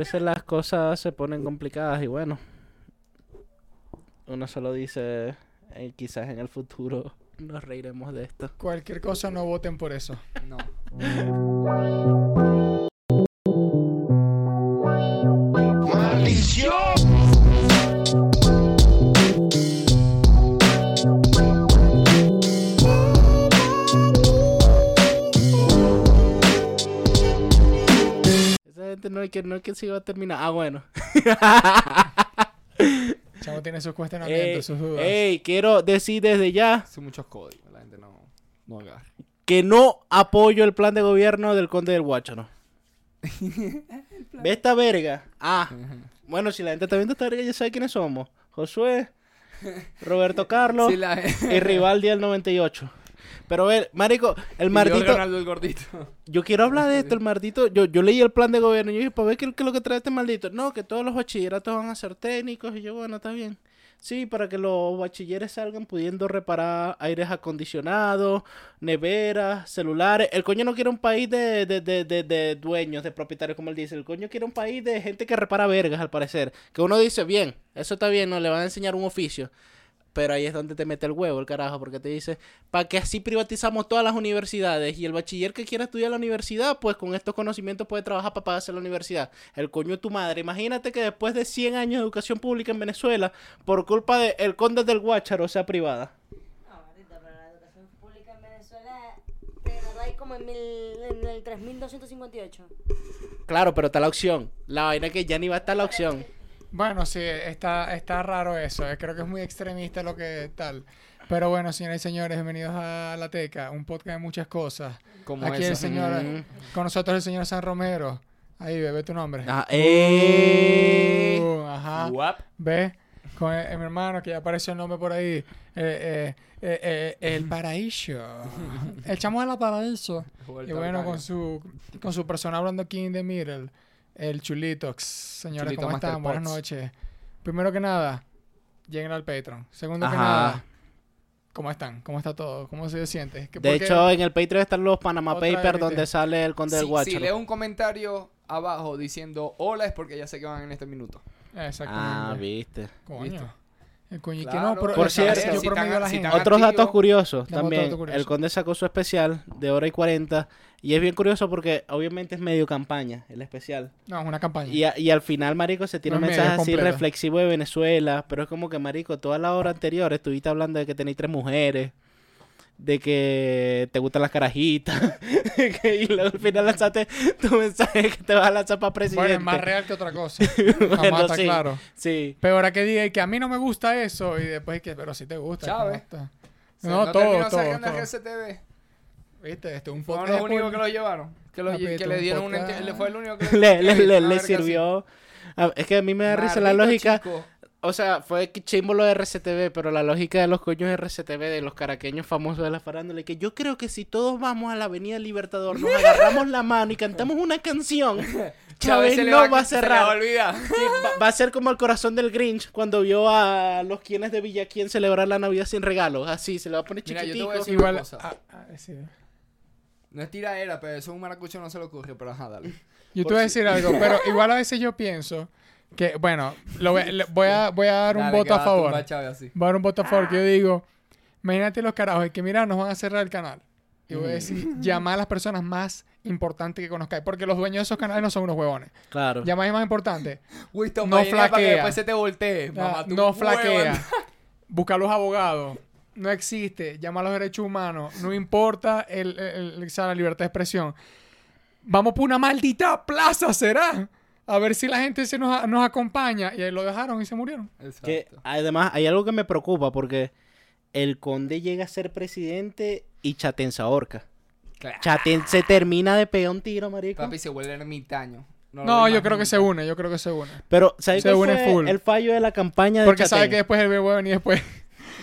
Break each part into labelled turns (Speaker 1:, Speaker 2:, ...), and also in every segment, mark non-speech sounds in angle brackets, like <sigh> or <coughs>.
Speaker 1: veces las cosas se ponen complicadas y bueno, uno solo dice, eh, quizás en el futuro <laughs> nos reiremos de esto.
Speaker 2: Cualquier cosa no voten por eso.
Speaker 3: No. <laughs>
Speaker 1: no es que no que se iba a terminar. Ah, bueno. <laughs>
Speaker 2: Chavo tiene sus cuestionamientos, sus dudas.
Speaker 1: ey, quiero decir desde ya
Speaker 3: Son muchos códigos. La gente no, no agarra.
Speaker 1: que no apoyo el plan de gobierno del conde del Guácharo. <laughs> ¿Ve esta verga? Ah, bueno, si la gente está viendo esta verga ya sabe quiénes somos. Josué, Roberto <laughs> Carlos
Speaker 3: Sí, la...
Speaker 1: y Rivaldi del 98. Pero ver, marico, el
Speaker 3: yo,
Speaker 1: maldito...
Speaker 3: Ronaldo el gordito. <laughs>
Speaker 1: Yo quiero hablar de esto, el maldito. Yo, yo leí el plan de gobierno y yo dije, para ver qué, qué es lo que trae este maldito. No, que todos los bachilleratos van a ser técnicos. Y yo, bueno, está bien. Sí, para que los bachilleres salgan pudiendo reparar aires acondicionados, neveras, celulares. El coño no quiere un país de, de, de, de, de dueños, de propietarios, como él dice. El coño quiere un país de gente que repara vergas, al parecer. Que uno dice, bien, eso está bien, no le van a enseñar un oficio. Pero ahí es donde te mete el huevo, el carajo, porque te dice, para que así privatizamos todas las universidades y el bachiller que quiera estudiar en la universidad, pues con estos conocimientos puede trabajar para pagarse la universidad. El coño de tu madre. Imagínate que después de 100 años de educación pública en Venezuela, por culpa del el conde del Guácharo, sea privada.
Speaker 4: No, Martita, pero la educación pública en Venezuela te graduás ahí como en, mil, en el 3258.
Speaker 1: Claro, pero está la opción. La vaina que ya ni va a estar la opción.
Speaker 2: Bueno, sí, está, está raro eso. eh, Creo que es muy extremista lo que tal. Pero bueno, señoras y señores, bienvenidos a La Teca, un podcast de muchas cosas.
Speaker 3: Como
Speaker 2: Aquí el
Speaker 3: eso.
Speaker 2: señor,
Speaker 1: Mm.
Speaker 2: con nosotros el señor San Romero. Ahí, bebé tu nombre.
Speaker 1: Ah, eh.
Speaker 2: Uh, ajá.
Speaker 3: Guap.
Speaker 2: ¿Ves? Con el- mi hermano, que ya apareció el nombre por ahí. Eh, eh, eh, eh, el paraíso. <laughs> el chamo de la paraíso. Y bueno, con su, con su persona hablando aquí in the middle. El Chulitox. Señores,
Speaker 3: Chulito
Speaker 2: ¿cómo
Speaker 3: Master
Speaker 2: están? Buenas noches. Primero que nada, lleguen al Patreon. Segundo que nada, ¿cómo están? ¿Cómo está todo? ¿Cómo se siente? ¿Qué-
Speaker 1: De
Speaker 2: qué-
Speaker 1: hecho, en el Patreon están los Panama
Speaker 2: Otra
Speaker 1: Papers donde sale el conde del
Speaker 3: Si, si leo un comentario abajo diciendo hola es porque ya sé que van en este minuto.
Speaker 1: Ah,
Speaker 2: Exactamente.
Speaker 1: viste.
Speaker 2: Coño.
Speaker 3: ¿viste?
Speaker 2: El coñique
Speaker 3: Claro.
Speaker 2: no, pero
Speaker 1: Por cierto,
Speaker 3: si
Speaker 2: promedio
Speaker 3: están-
Speaker 2: a la
Speaker 3: si
Speaker 1: Otros datos curiosos también.
Speaker 2: dato curioso.
Speaker 1: El Conde sacó su especial de hora y 40. Y es bien curioso porque obviamente es medio campaña el especial.
Speaker 2: No, es una campaña.
Speaker 1: Y, a- y al final, Marico, se tiene
Speaker 2: No
Speaker 1: un mensaje así
Speaker 2: completo.
Speaker 1: reflexivo de Venezuela. Pero es como que, Marico, toda la hora anterior estuviste hablando de que tenéis tres mujeres. De que te gustan las carajitas. <laughs> y luego al final lanzaste tu mensaje que te vas a lanzar para presidente.
Speaker 2: Bueno, es más real que otra cosa. <laughs>
Speaker 1: Bueno,
Speaker 2: Jamás está
Speaker 1: sí.
Speaker 2: claro.
Speaker 1: Sí.
Speaker 2: Peor a que diga que a mí no me gusta eso y después que, pero si te gusta.
Speaker 3: Chávez.
Speaker 2: ¿cómo está?
Speaker 3: O sea,
Speaker 2: No, todo, todo, todo.
Speaker 3: RCTV.
Speaker 2: ¿Viste? Esto es un
Speaker 3: Fueron
Speaker 2: podcast.
Speaker 3: los únicos que lo llevaron. Que, lo, que le
Speaker 2: un
Speaker 3: dieron un enti- le fue el único que <laughs>
Speaker 1: le, le, le- le sirvió. Ah, Es que a mí me da risa la lógica.
Speaker 3: chico.
Speaker 1: O sea, fue que chimbo lo de RCTV, pero la lógica de los coños de RCTV, de los caraqueños famosos de la farándula, que yo creo que si todos vamos a la Avenida Libertador, nos <laughs> agarramos la mano y cantamos una canción, <laughs> Chávez
Speaker 3: se
Speaker 1: no
Speaker 3: va,
Speaker 1: va a
Speaker 3: se le va a
Speaker 1: cerrar. Sí, va, va a ser como el corazón del Grinch cuando vio a los quienes de Villaquien celebrar la Navidad sin regalos. Así, se le va a poner
Speaker 3: Mira, yo te
Speaker 1: chiquitico.
Speaker 3: voy a decir-
Speaker 2: Igual.
Speaker 3: una cosa.
Speaker 2: ah, ah, sí.
Speaker 3: No es tiraera, pero eso a un maracucho no se le ocurre, pero ajá, dale.
Speaker 2: Yo te
Speaker 3: Por
Speaker 2: voy a decir algo, pero <laughs> igual a veces yo pienso que, bueno, lo voy, le- voy a, <laughs> voy a dar un
Speaker 3: Dale,
Speaker 2: voto a favor.
Speaker 3: a Chávez.
Speaker 2: Voy a dar un voto a favor que yo digo, imagínate los carajos, y que mira, nos van a cerrar el canal. Y voy a decir, llama a las personas más importantes que conozcáis, porque los dueños de esos canales no son unos huevones.
Speaker 1: Claro.
Speaker 2: Llama a más importante.
Speaker 3: Winston
Speaker 2: No
Speaker 3: Martínez para que
Speaker 2: flaquea.
Speaker 3: después se te voltee. Mamá,
Speaker 2: no flaquea.
Speaker 3: anda. <laughs>
Speaker 2: Busca a los abogados. No existe. Llama a los derechos humanos. No importa el, el- el- la libertad de expresión. Vamos por una maldita plaza, ¿será? A ver si la gente se nos, nos acompaña. Y ahí lo dejaron y se murieron.
Speaker 1: Que
Speaker 3: Exacto.
Speaker 1: además hay algo que me preocupa porque el conde llega a ser presidente y Chatén se ahorca.
Speaker 3: Claro.
Speaker 1: Chatén se termina de pegar un tiro, marico.
Speaker 3: Papi se vuelve ermitaño.
Speaker 2: No, yo creo que se une. Yo creo que se une.
Speaker 1: Pero, ¿sabes
Speaker 2: Se une
Speaker 1: fue
Speaker 2: full.
Speaker 1: el fallo de la campaña de
Speaker 2: Porque
Speaker 1: Chatén?
Speaker 2: sabe que después el bebé puede venir después.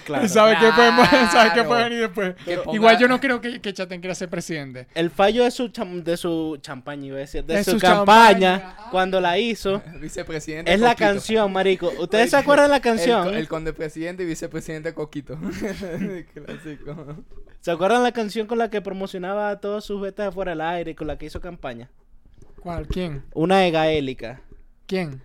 Speaker 1: Claro. <laughs>
Speaker 2: sabe que puede, <laughs> sabe que
Speaker 3: Claro.
Speaker 2: puede venir después.
Speaker 3: Que ponga-
Speaker 2: Igual yo no creo que, que Chaten quiera ser presidente.
Speaker 1: El fallo de su, cham- de su champaña, iba a decir, de,
Speaker 2: De
Speaker 1: su,
Speaker 2: su
Speaker 1: campaña,
Speaker 2: champaña.
Speaker 1: Cuando la hizo, <laughs>
Speaker 3: Vicepresidente.
Speaker 1: es la canción, marico. ¿Ustedes
Speaker 3: Oye,
Speaker 1: se acuerdan de la
Speaker 3: El,
Speaker 1: canción?
Speaker 3: el conde presidente y vicepresidente Coquito. Clásico.
Speaker 1: ¿Se acuerdan la canción con la que promocionaba a todos sus betas de fuera del aire, con la que hizo campaña?
Speaker 2: ¿Cuál? ¿Quién?
Speaker 1: Una de gaélica.
Speaker 2: ¿Quién?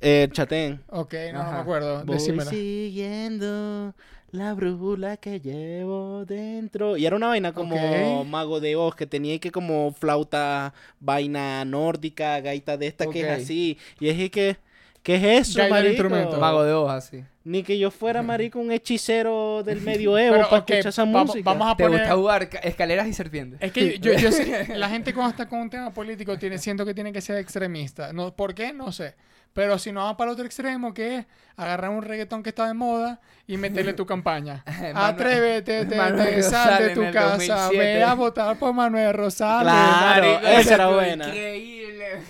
Speaker 1: Eh, Chatén.
Speaker 2: Ok, no, no me acuerdo.
Speaker 1: Voy
Speaker 2: Decímela.
Speaker 1: siguiendo la brújula que llevo dentro. Y era una vaina como. Mago de Oz, que tenía que como flauta, vaina nórdica, gaita de esta que es así. Y es que, ¿qué es eso, marico?
Speaker 2: instrumento.
Speaker 3: Mago de hojas, sí.
Speaker 1: Ni que yo fuera, marico, un hechicero del medioevo
Speaker 2: Pero,
Speaker 1: para escuchar esa
Speaker 2: vamos,
Speaker 1: música.
Speaker 2: vamos a
Speaker 3: ¿Te gusta jugar ca- escaleras y serpientes?
Speaker 2: Es que yo, yo <laughs> sé- la gente cuando está con un tema político tiene, siento que tiene que ser extremista. No, ¿Por qué? No sé. Pero si no vamos para el otro extremo, que es agarrar un reggaetón que está de moda y meterle tu <laughs> campaña. <laughs> Atrévete, te, sal de tu casa,
Speaker 3: 2007.
Speaker 2: ve a votar por Manuel Rosales.
Speaker 1: Claro, esa era buena.
Speaker 3: Increíble. <laughs>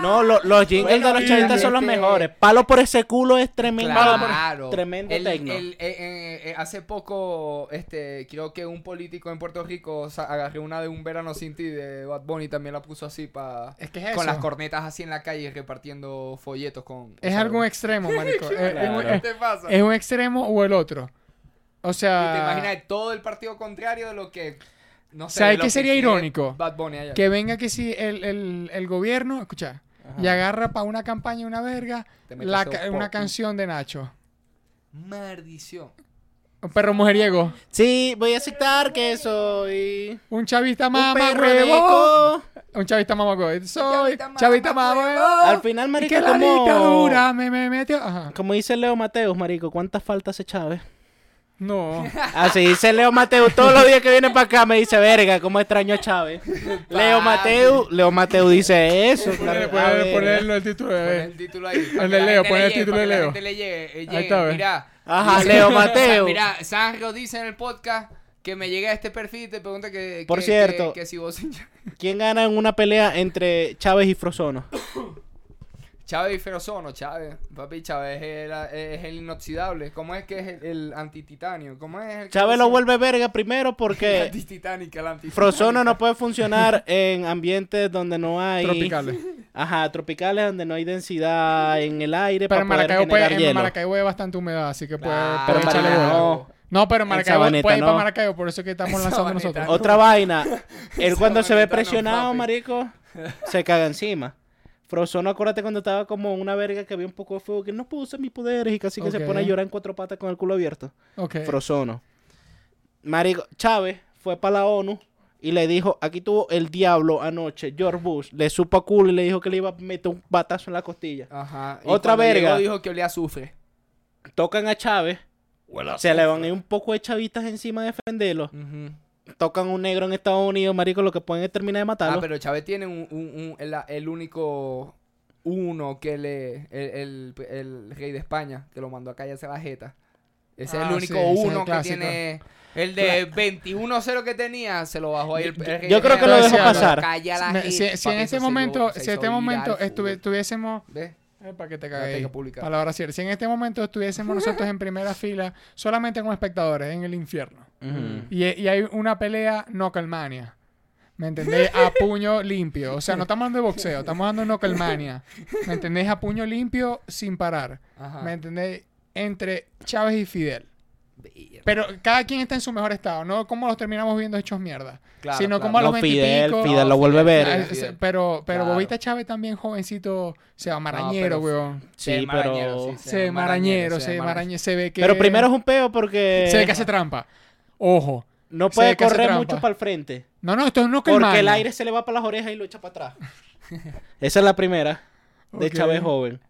Speaker 1: No, lo- los jingles
Speaker 3: Bueno,
Speaker 1: de los chavitas son los mejores. Palo por ese culo es tremendo.
Speaker 3: Claro.
Speaker 1: Tremendo
Speaker 3: El-
Speaker 1: tecno.
Speaker 3: el- eh, eh, eh, hace poco, este, creo que un político en Puerto Rico sa- agarró una de un verano sin ti de Bad Bunny también la puso así para
Speaker 2: Es que es
Speaker 3: con
Speaker 2: eso.
Speaker 3: las cornetas así en la calle repartiendo folletos con.
Speaker 2: Es
Speaker 3: sea,
Speaker 2: algún extremo, <laughs> marico. Es-
Speaker 1: Claro.
Speaker 3: ¿Qué te pasa?
Speaker 2: es un extremo o el otro. O
Speaker 3: Y te
Speaker 2: sea,
Speaker 3: imaginas todo el partido contrario de lo que no sé.
Speaker 2: ¿Sabes qué
Speaker 3: que
Speaker 2: sería irónico?
Speaker 3: Bad Bunny allá.
Speaker 2: que venga que si el, el, el gobierno, escucha, y agarra para una campaña una verga la
Speaker 3: un
Speaker 2: una canción de Nacho.
Speaker 3: Maldición.
Speaker 2: Un perro mujeriego.
Speaker 1: Sí, voy a aceptar que soy
Speaker 2: Un chavista
Speaker 1: un
Speaker 2: mamá huevo.
Speaker 1: co.
Speaker 2: Un chavista mamá huevo. Soy
Speaker 3: chavista
Speaker 2: chavista
Speaker 3: mamá huevo.
Speaker 1: Al final,
Speaker 2: Y
Speaker 1: marico,
Speaker 2: que la
Speaker 1: como...
Speaker 2: dictadura me, me metió. Ajá.
Speaker 1: Como dice Leo Mateus, marico, ¿cuántas faltas hace Chávez?
Speaker 2: No. <laughs>
Speaker 1: Así dice Leo Mateus todos los días que viene para acá me dice, verga, cómo extraño a Chávez. Leo Mateu, Leo Mateu dice eso. Claro, ver.
Speaker 2: ponle el título de
Speaker 3: Pon el título ahí.
Speaker 2: El de Leo, pon el título de Leo.
Speaker 3: Le llegue, eh,
Speaker 2: Ahí está.
Speaker 3: Mira.
Speaker 1: Ajá, Leo Mateo. <laughs>
Speaker 3: Mira, Sanrio dice en el podcast que me llegue a este perfil y te pregunta que.
Speaker 1: Por
Speaker 3: que-
Speaker 1: cierto.
Speaker 3: Que, que si vos.
Speaker 1: ¿Quién gana en una pelea entre Chávez y Frozono? <coughs>
Speaker 3: Chávez y Ferozono, Chávez. Papi, Chávez es el, es el inoxidable. ¿Cómo es que es el, el antititanio? ¿Cómo es el
Speaker 1: Chávez lo vuelve verga primero <laughs>
Speaker 3: El
Speaker 1: porque
Speaker 3: antititánica, el antititánica.
Speaker 1: Frozono no puede funcionar en ambientes donde no hay...
Speaker 2: Tropicales.
Speaker 1: Ajá, tropicales donde no hay densidad en el aire
Speaker 2: Pero en
Speaker 1: poder
Speaker 2: Maracaibo, puede,
Speaker 1: generar
Speaker 2: en
Speaker 1: hielo.
Speaker 2: Maracaibo hay bastante humedad, así que puede,
Speaker 3: Nah,
Speaker 2: puede
Speaker 1: pero
Speaker 2: echarle
Speaker 1: no.
Speaker 2: No, pero en Maracaibo puede ir para
Speaker 1: no.
Speaker 2: Maracaibo, por eso es que estamos lanzando nosotros.
Speaker 3: no.
Speaker 1: Otra vaina. Él cuando se ve presionado, marico, se caga encima. <laughs> Frozono, acuérdate cuando estaba como una verga que había un poco de fuego, que no pudo usar mis poderes y casi que se pone a llorar en cuatro patas con el culo abierto.
Speaker 2: Ok.
Speaker 1: Frozono. Marico, Chávez fue para la ONU y le dijo, aquí tuvo el diablo anoche, George Bush, le supo a culo y le dijo que le iba a meter un batazo en la costilla.
Speaker 3: Ajá. y
Speaker 1: Otra verga.
Speaker 3: llegó dijo que olía a azufre.
Speaker 1: Tocan a Chávez, se le van a ir un poco de chavitas encima a defenderlo.
Speaker 3: Ujú.
Speaker 1: Tocan un negro en Estados Unidos, marico, lo que pueden es terminar de matarlo.
Speaker 3: Ah, pero Chávez tiene un, un- un- el, el único uno que le. El, el- el rey de España, que lo mandó a callarse la jeta. Ese es
Speaker 2: Ah,
Speaker 3: el único
Speaker 2: sí, es el
Speaker 3: uno que tiene. El de 21-0 que tenía, se lo bajó ahí el, el rey
Speaker 1: Yo
Speaker 3: de
Speaker 1: creo
Speaker 2: que lo
Speaker 3: España.
Speaker 2: dejó
Speaker 1: pasar.
Speaker 3: Calla la
Speaker 2: Me-
Speaker 3: jeta,
Speaker 2: si, si en este momento, si en este momento
Speaker 3: viral,
Speaker 2: estuvi-
Speaker 3: full.
Speaker 2: tuviésemos
Speaker 3: ¿Ves?
Speaker 2: para que te
Speaker 3: publicada.
Speaker 2: Palabra cierta. Si en este momento estuviésemos nosotros en primera fila, solamente como espectadores, en el infierno. Y, y hay una pelea Knucklemania. ¿Me entendéis? A puño limpio. O sea, no estamos hablando de boxeo, estamos hablando de Knucklemania. ¿Me entendéis? A puño limpio sin parar.
Speaker 3: Ajá.
Speaker 2: ¿Me entendéis? Entre Chávez y Fidel. Pero cada quien está en su mejor estado, no como los terminamos viendo hechos mierda.
Speaker 3: Claro,
Speaker 2: sino
Speaker 3: claro.
Speaker 2: como a los
Speaker 1: No, Fidel,
Speaker 2: 20
Speaker 1: Fidel lo vuelve
Speaker 2: es-
Speaker 3: Fidel.
Speaker 2: pero pero
Speaker 3: Claro.
Speaker 2: Bobita Chávez también jovencito, se va marañero,
Speaker 3: pero-
Speaker 2: weón.
Speaker 1: Sí,
Speaker 3: Se ve marañero,
Speaker 1: pero...
Speaker 3: sí,
Speaker 2: Se ve marañero, se marañero, se ve que...
Speaker 1: Pero primero es un peo porque
Speaker 2: Se ve que hace trampa. Ojo.
Speaker 1: no puede
Speaker 2: que
Speaker 1: correr mucho para el frente.
Speaker 2: No, no, esto es no
Speaker 1: Porque el aire se le va para las orejas y lo echa para atrás. <laughs> Esa es la primera de
Speaker 2: Ok.
Speaker 1: Chávez joven.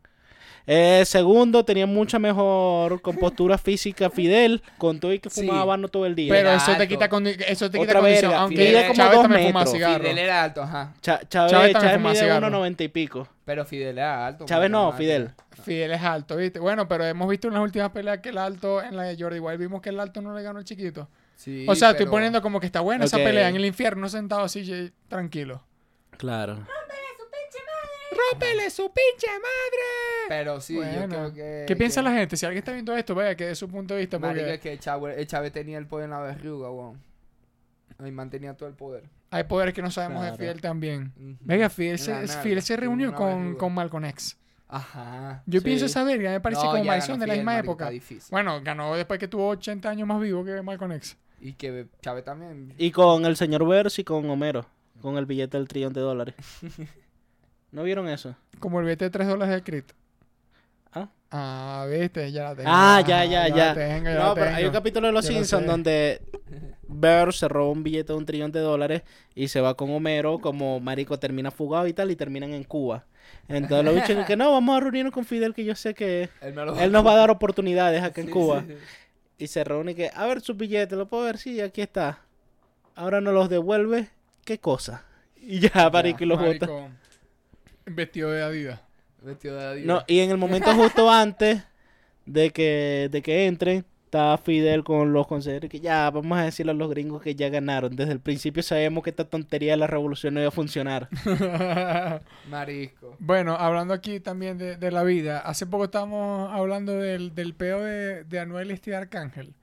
Speaker 1: Eh, segundo, tenía mucha mejor compostura <laughs> física Fidel, con todo y que
Speaker 3: Sí.
Speaker 1: fumaba habano todo el día.
Speaker 2: Pero eso te quita, condi- eso te quita
Speaker 1: Otra
Speaker 2: condición.
Speaker 1: verga,
Speaker 2: Aunque
Speaker 3: Fidel
Speaker 1: como
Speaker 2: Chávez
Speaker 1: dos
Speaker 2: también fuma
Speaker 1: metros.
Speaker 2: cigarro.
Speaker 3: Fidel era alto, ajá.
Speaker 1: Cha- Chávez,
Speaker 2: Chávez
Speaker 1: Chávez mide
Speaker 2: cigarro.
Speaker 1: 1.90 y pico.
Speaker 3: Pero Fidel era alto.
Speaker 1: Chávez no, Fidel.
Speaker 2: Fidel es alto, ¿viste? Bueno, pero hemos visto en las últimas peleas que el alto, en la de Jordi Wild, vimos que el alto no le ganó al chiquito.
Speaker 3: Sí,
Speaker 2: o sea, estoy poniendo como que está buena esa pelea en el infierno sentado así, tranquilo.
Speaker 1: Claro.
Speaker 2: ¡Rómpele su pinche madre!
Speaker 3: Pero sí, yo creo que.
Speaker 2: ¿Qué piensa
Speaker 3: que-
Speaker 2: la gente? Si alguien está viendo esto, vaya, que de su punto de vista, porque
Speaker 3: es que Chávez, el Chávez tenía el poder en la verruga, weón. Y mantenía todo el poder.
Speaker 2: hay poderes que no sabemos
Speaker 1: Claro.
Speaker 2: de Fidel también.
Speaker 3: Ujú.
Speaker 2: Venga, Fidel se, Fidel reunió con, con Malcolm X.
Speaker 3: Ajá.
Speaker 2: Yo
Speaker 1: Sí.
Speaker 2: pienso esa verga, me parece
Speaker 3: No,
Speaker 2: como
Speaker 3: ganó
Speaker 2: de la misma época.
Speaker 3: difícil.
Speaker 2: Bueno, ganó después que tuvo 80 años más vivo que Malcolm X.
Speaker 3: Y que Chávez también.
Speaker 1: Y con el señor Verse y con Homero, con el billete del trillón de dólares. <laughs> ¿No vieron eso?
Speaker 2: Como el billete de 3 dólares de Crit.
Speaker 1: ¿Ah?
Speaker 2: Ah, viste, ya la tengo.
Speaker 1: Ah, ya, ya, ya.
Speaker 2: la tengo, ya
Speaker 1: no,
Speaker 2: la
Speaker 1: pero hay un capítulo de Los
Speaker 2: lo
Speaker 1: Simpsons donde Burr se roba un billete de un trillón de dólares y se va con Homero como marico termina fugado y tal y terminan en Cuba. Entonces los bichos que no, vamos a reunirnos con Fidel que yo sé que
Speaker 3: Él,
Speaker 1: él nos va a dar oportunidades acá en
Speaker 3: Sí,
Speaker 1: Cuba.
Speaker 3: sí, sí.
Speaker 1: Y se reúne y que, a ver sus billetes, ¿lo puedo ver? Sí, aquí está. Ahora nos los devuelve, ¿qué cosa? Y ya, marico, y los bota.
Speaker 2: Marico, Vestido de Adidas.
Speaker 3: Vestido de Adidas.
Speaker 1: No, y en el momento justo <laughs> antes de que, de que entren, está Fidel con los consejeros que ya, vamos a decirle a los gringos que ya ganaron. Desde el principio sabemos que esta tontería de la revolución no iba a funcionar. <laughs>
Speaker 3: Marisco.
Speaker 2: bueno, hablando aquí también de, de la vida. Hace poco estábamos hablando del, del peo de, de Anuel y este Arcángel.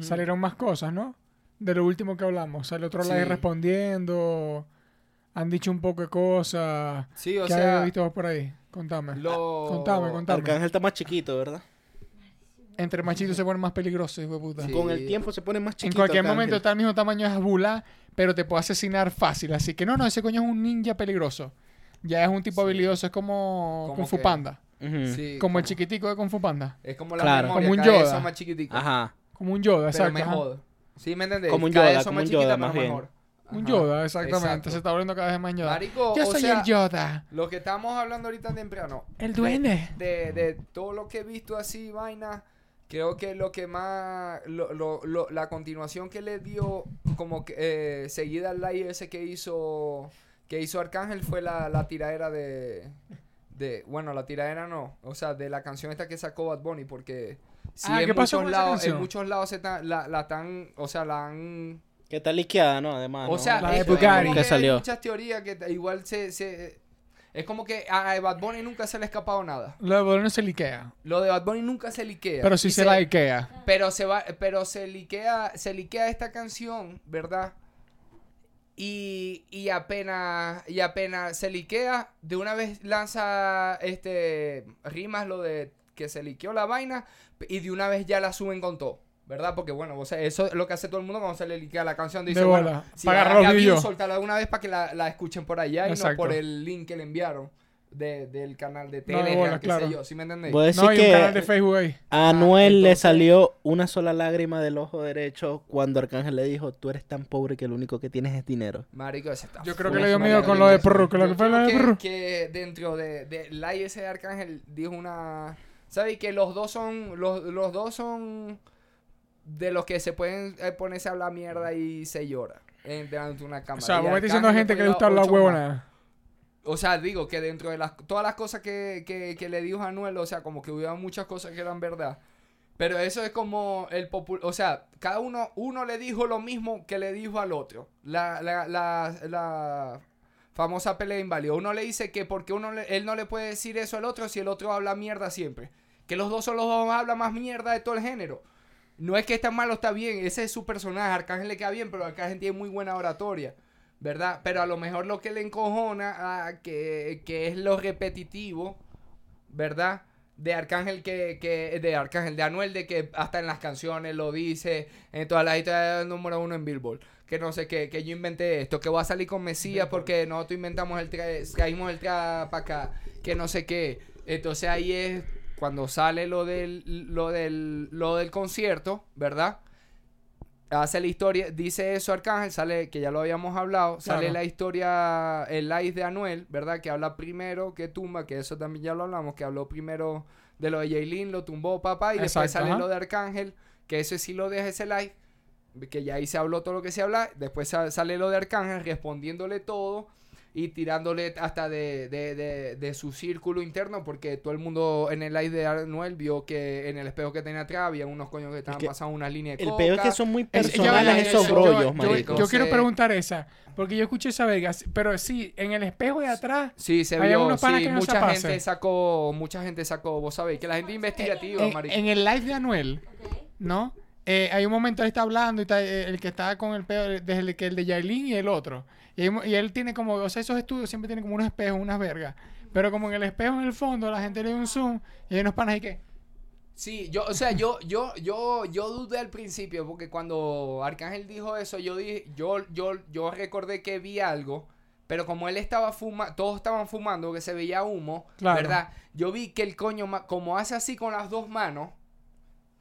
Speaker 2: Salieron más cosas, ¿no? De lo último que hablamos. Sale otro live
Speaker 3: Sí.
Speaker 2: respondiendo. Han dicho un poco de cosas.
Speaker 3: Sí, o
Speaker 2: ¿Qué
Speaker 3: sea,
Speaker 2: has visto vos por ahí? Contame.
Speaker 3: lo...
Speaker 2: Contame, contame.
Speaker 1: Arcángel está más chiquito, ¿verdad?
Speaker 2: Entre machitos se ponen más peligrosos, hijo de puta.
Speaker 3: Sí.
Speaker 1: Con el tiempo se pone más
Speaker 2: En
Speaker 1: chiquito.
Speaker 2: cualquier
Speaker 1: Arcángel.
Speaker 2: momento está al mismo tamaño de Hasbula, pero te puede asesinar fácil. Así que no, no, ese coño es un ninja peligroso. Ya es un tipo
Speaker 3: Sí.
Speaker 2: habilidoso, es como
Speaker 3: Como
Speaker 2: Kung Fu
Speaker 3: que-
Speaker 2: Panda.
Speaker 3: Sí,
Speaker 2: Como el chiquitico de Kung Fu Panda.
Speaker 3: Es como la
Speaker 1: Claro.
Speaker 3: memoria,
Speaker 2: Como un
Speaker 3: cada vez
Speaker 2: Yoda.
Speaker 3: son más chiquiticos.
Speaker 1: Ajá.
Speaker 2: Como un Yoda,
Speaker 3: Pero
Speaker 2: exacto.
Speaker 3: me
Speaker 2: ajá.
Speaker 3: jodo. ¿Sí me entendés?
Speaker 1: Como un
Speaker 3: Cada
Speaker 1: Yoda,
Speaker 3: vez son
Speaker 1: como
Speaker 3: más
Speaker 1: un Yoda,
Speaker 3: chiquitas,
Speaker 1: más
Speaker 3: pero
Speaker 1: bien.
Speaker 2: Un. Yoda, exactamente.
Speaker 3: Exacto.
Speaker 2: Se está volviendo cada vez más Yoda.
Speaker 3: Marico,
Speaker 2: Yo
Speaker 3: o
Speaker 2: soy
Speaker 3: sea,
Speaker 2: el Yoda.
Speaker 3: Lo que estamos hablando ahorita temprano.
Speaker 2: El duende.
Speaker 3: De, de todo lo que he visto así, vaina. Creo que lo que más. Lo, lo- lo- la continuación que le dio, como que eh, seguida al live ese que hizo. Que hizo Arcángel fue la, la tiradera de. De, bueno, la tiradera no. O sea, de la canción esta que sacó Bad Bunny. Porque. Sí,
Speaker 2: Ah,
Speaker 3: en,
Speaker 2: ¿qué pasó
Speaker 3: muchos
Speaker 2: con
Speaker 3: lados, en muchos lados se ta- la, la tan. O sea, la han.
Speaker 1: Que está liqueada, ¿no? Además.
Speaker 3: O
Speaker 1: ¿no?
Speaker 3: sea,
Speaker 2: La
Speaker 3: es, es
Speaker 2: Bugatti.
Speaker 3: como
Speaker 1: Que salió.
Speaker 3: hay muchas teorías que igual se, se- Es como que a Bad Bunny nunca se le ha escapado nada.
Speaker 2: Lo de Bolón se liquea.
Speaker 3: Lo de Bad Bunny nunca se liquea.
Speaker 2: Pero sí
Speaker 3: Y
Speaker 2: se la Ikea.
Speaker 3: Pero se va, pero se liquea, se liquea esta canción, ¿verdad? Y, y apenas, y apenas se liquea, de una vez lanza este rimas lo de que se liqueó la vaina y de una vez ya la suben con todo. ¿Verdad? Porque bueno, o sea, eso es lo que hace todo el mundo cuando se le liquea la canción. Dice,
Speaker 2: De
Speaker 3: bueno,
Speaker 2: bola.
Speaker 3: si
Speaker 2: Pa'
Speaker 3: va-
Speaker 2: agarrar los
Speaker 3: soltarla de una vez para que la, la escuchen por allá y no por el link que le enviaron de- del canal de
Speaker 2: No, bola,
Speaker 3: qué
Speaker 2: claro.
Speaker 3: sé yo. ¿Sí me entendéis?
Speaker 2: No, hay un canal
Speaker 1: que
Speaker 2: de Facebook ahí.
Speaker 1: a
Speaker 3: Ah,
Speaker 1: Anuel le salió una sola lágrima del ojo derecho cuando Arcángel le dijo, tú eres tan pobre que lo único que tienes es dinero.
Speaker 3: Marico, ese está
Speaker 2: Yo creo que le dio miedo con lo de. Perro, con lo que fue lo
Speaker 3: creo
Speaker 2: de
Speaker 3: que-
Speaker 2: Perro.
Speaker 3: Que dentro de, de la IS de Arcángel dijo una... ¿Sabes? Que los dos son... Los, los dos son... De los que se pueden eh, ponerse a hablar mierda y se llora. En, delante de una cámara.
Speaker 2: O sea, vos me diciendo a gente que le gusta hablar huevona.
Speaker 3: O sea, digo que dentro de las, todas las cosas que, que, que le dijo a Anuel, o sea, como que hubo muchas cosas que eran verdad. Pero eso es como el popul... O sea, cada uno, uno le dijo lo mismo que le dijo al otro. La, la, la, la famosa pelea inválida. Uno le dice que porque uno le- él no le puede decir eso al otro si el otro habla mierda siempre. Que los dos son los dos hablan más mierda de todo el género. No es que está mal o está bien, ese es su personaje. Arcángel le queda bien, pero Arcángel tiene muy buena oratoria. ¿verdad? Pero a lo mejor lo que le encojona, ah, que, que es lo repetitivo, ¿verdad? De Arcángel que, que, de Arcángel, de Anuel, de que hasta en las canciones lo dice, en todas las historias número uno en Billboard, que no sé qué, que yo inventé esto, que voy a salir con Mesías porque nosotros inventamos el tra- traímos el tra para acá, que no sé qué. Entonces ahí es cuando sale lo del, lo del, lo del concierto, ¿verdad? hace la historia, dice eso Arcángel, sale, que ya lo habíamos hablado, sale
Speaker 2: Claro.
Speaker 3: la historia, el live de Anuel, ¿verdad? Que habla primero que tumba, que eso también ya lo hablamos, que habló primero de lo de Jaylin, lo tumbó papá, y después sale
Speaker 2: ajá.
Speaker 3: lo de Arcángel, que eso sí lo deja ese live, que ya ahí se habló todo lo que se habla, después sa- sale lo de Arcángel respondiéndole todo y tirándole hasta de, de, de, de su círculo interno, porque todo el mundo en el live de Anuel vio que en el espejo que tenía atrás había unos coños que estaban
Speaker 1: que
Speaker 3: pasando una línea de
Speaker 1: El
Speaker 3: coca.
Speaker 1: peor es que son muy personales esos
Speaker 2: yo-
Speaker 1: brollos,
Speaker 2: yo-
Speaker 1: marico.
Speaker 2: Yo, quiero
Speaker 3: Sí.
Speaker 2: preguntar esa. Porque yo escuché esa verga. Pero sí, en el espejo de atrás.
Speaker 3: Sí, se
Speaker 2: Hay
Speaker 3: vio,
Speaker 2: algunos panas
Speaker 3: sí,
Speaker 2: que no se
Speaker 3: mucha
Speaker 2: pasan.
Speaker 3: gente sacó, mucha gente sacó, vos sabéis, que la gente investigativa,
Speaker 2: En,
Speaker 3: marico.
Speaker 2: en el live de Anuel. ¿no? Eh, hay un momento él está hablando y está, eh, el que está con el peo, desde el, que el de Yailin y el otro. Y, hay mo- y él tiene como, o sea, esos estudios siempre tienen como unos espejos, unas vergas. Pero como en el espejo en el fondo, la gente le da un zoom y hay unos panas y que.
Speaker 3: Sí, yo, o sea, yo, yo, yo, yo dudé al principio, porque cuando Arcángel dijo eso, yo dije, yo, yo, yo recordé que vi algo, Pero como él estaba fumando, todos estaban fumando, que se veía humo,
Speaker 2: Claro.
Speaker 3: ¿verdad? Yo vi que el coño, como hace así con las dos manos,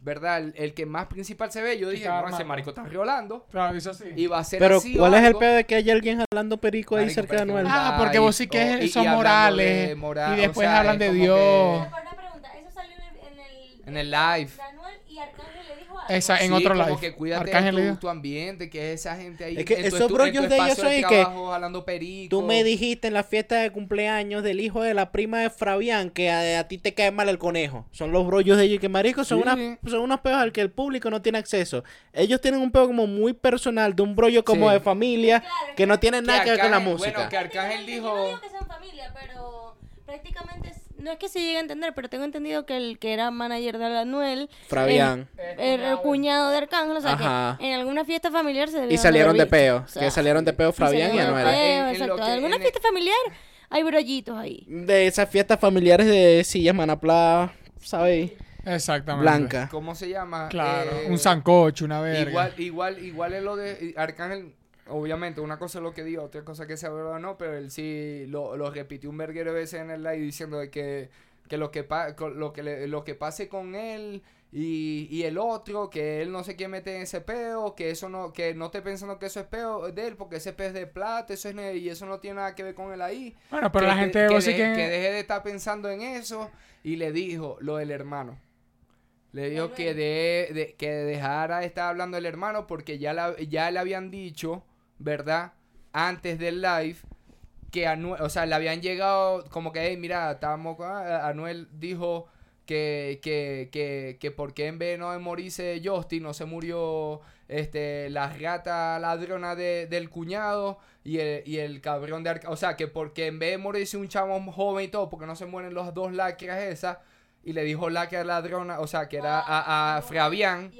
Speaker 3: ¿verdad? El, el que más principal se ve, yo dije, no, ese marico está riolando.
Speaker 2: Claro, hizo así.
Speaker 3: Y va a ser
Speaker 1: Pero,
Speaker 3: así
Speaker 1: ¿cuál es el pedo de que haya alguien jalando perico ahí
Speaker 3: Marico,
Speaker 1: cerca de Anuel?
Speaker 2: Ah, porque vos sí que es-
Speaker 3: y-
Speaker 2: son
Speaker 3: y
Speaker 2: morales,
Speaker 3: de moral,
Speaker 2: y después
Speaker 3: o sea,
Speaker 2: hablan de Dios.
Speaker 3: que-
Speaker 4: Pero una pregunta, eso salió en el, en el,
Speaker 3: En el live.
Speaker 4: de Anuel y Arcángel.
Speaker 2: Esa, en
Speaker 3: Sí,
Speaker 2: otro
Speaker 3: como
Speaker 2: live.
Speaker 3: que cuídate
Speaker 2: Arcángel
Speaker 3: de
Speaker 2: dijo.
Speaker 3: tu, tu ambiente, que es esa gente ahí.
Speaker 1: Es que
Speaker 3: en tu
Speaker 1: esos
Speaker 3: estu-
Speaker 1: brollos
Speaker 3: en tu
Speaker 1: de ellos
Speaker 3: espacio
Speaker 1: son y que
Speaker 3: trabajo, jalando perico.
Speaker 1: Tú me dijiste en la fiesta de cumpleaños del hijo de la prima de Fabián que a, a ti te cae mal el conejo. Son los brollos de ellos que marico son,
Speaker 3: Sí.
Speaker 1: unas, son unos peos al que el público no tiene acceso. Ellos tienen un peo como muy personal de un brollo como
Speaker 3: Sí.
Speaker 1: de familia que no tiene nada que ver con la
Speaker 3: Arcángel-
Speaker 1: música.
Speaker 3: Bueno, que Arcángel
Speaker 4: Yo no
Speaker 3: dijo...
Speaker 4: digo que sean familia, pero prácticamente no es que se llegue a entender, pero tengo entendido que el que era manager de Anuel
Speaker 1: Fabián.
Speaker 4: era el cuñado de Arcángel, o sea
Speaker 1: Ajá.
Speaker 4: que en alguna fiesta familiar se
Speaker 1: Y salieron de peo.
Speaker 4: O sea,
Speaker 1: que salieron de peo Fabián y
Speaker 4: salieron de
Speaker 1: Anuel.
Speaker 4: peo,
Speaker 3: En- en lo
Speaker 4: exacto. En alguna
Speaker 3: en-
Speaker 4: fiesta familiar hay brollitos ahí.
Speaker 1: De esas fiestas familiares de sillas manapla, ¿sabes?
Speaker 2: Exactamente.
Speaker 1: Blanca.
Speaker 3: ¿Cómo se llama?
Speaker 2: Claro,
Speaker 3: Eh,
Speaker 2: un sancocho, una verga.
Speaker 3: Igual, igual, igual es lo de Arcángel. Obviamente, una cosa es lo que dijo, otra cosa que sea verdad o no, pero él sí lo, lo repitió un verguero de veces en el live diciendo de que, que lo que pa- lo que le- lo que pase con él y, y el otro, que él no se quiere meter en ese peo, que eso no, que no esté pensando que eso es peo de él, porque ese peo es de plata, eso es y eso no tiene nada que ver con él ahí.
Speaker 2: Bueno, pero
Speaker 3: que,
Speaker 2: la gente
Speaker 3: que, deje,
Speaker 2: que...
Speaker 3: que deje de estar pensando en eso y le dijo lo del hermano. Le dijo que, de, de- que dejara de estar hablando del hermano porque ya, la, ya le habían dicho, ¿verdad? Antes del live, que Anuel, o sea, le habían llegado como que, hey, mira, estábamos, ah, Anuel dijo que, que, que, que por qué en vez no de morirse Justin, no se murió este, la gata ladrona de- del cuñado y el, y el cabrón de Arca- O sea, que porque en vez de morirse un chavo joven y todo, porque no se mueren los dos lacras esas, y le dijo lacra ladrona, o sea, que era a, a Fabián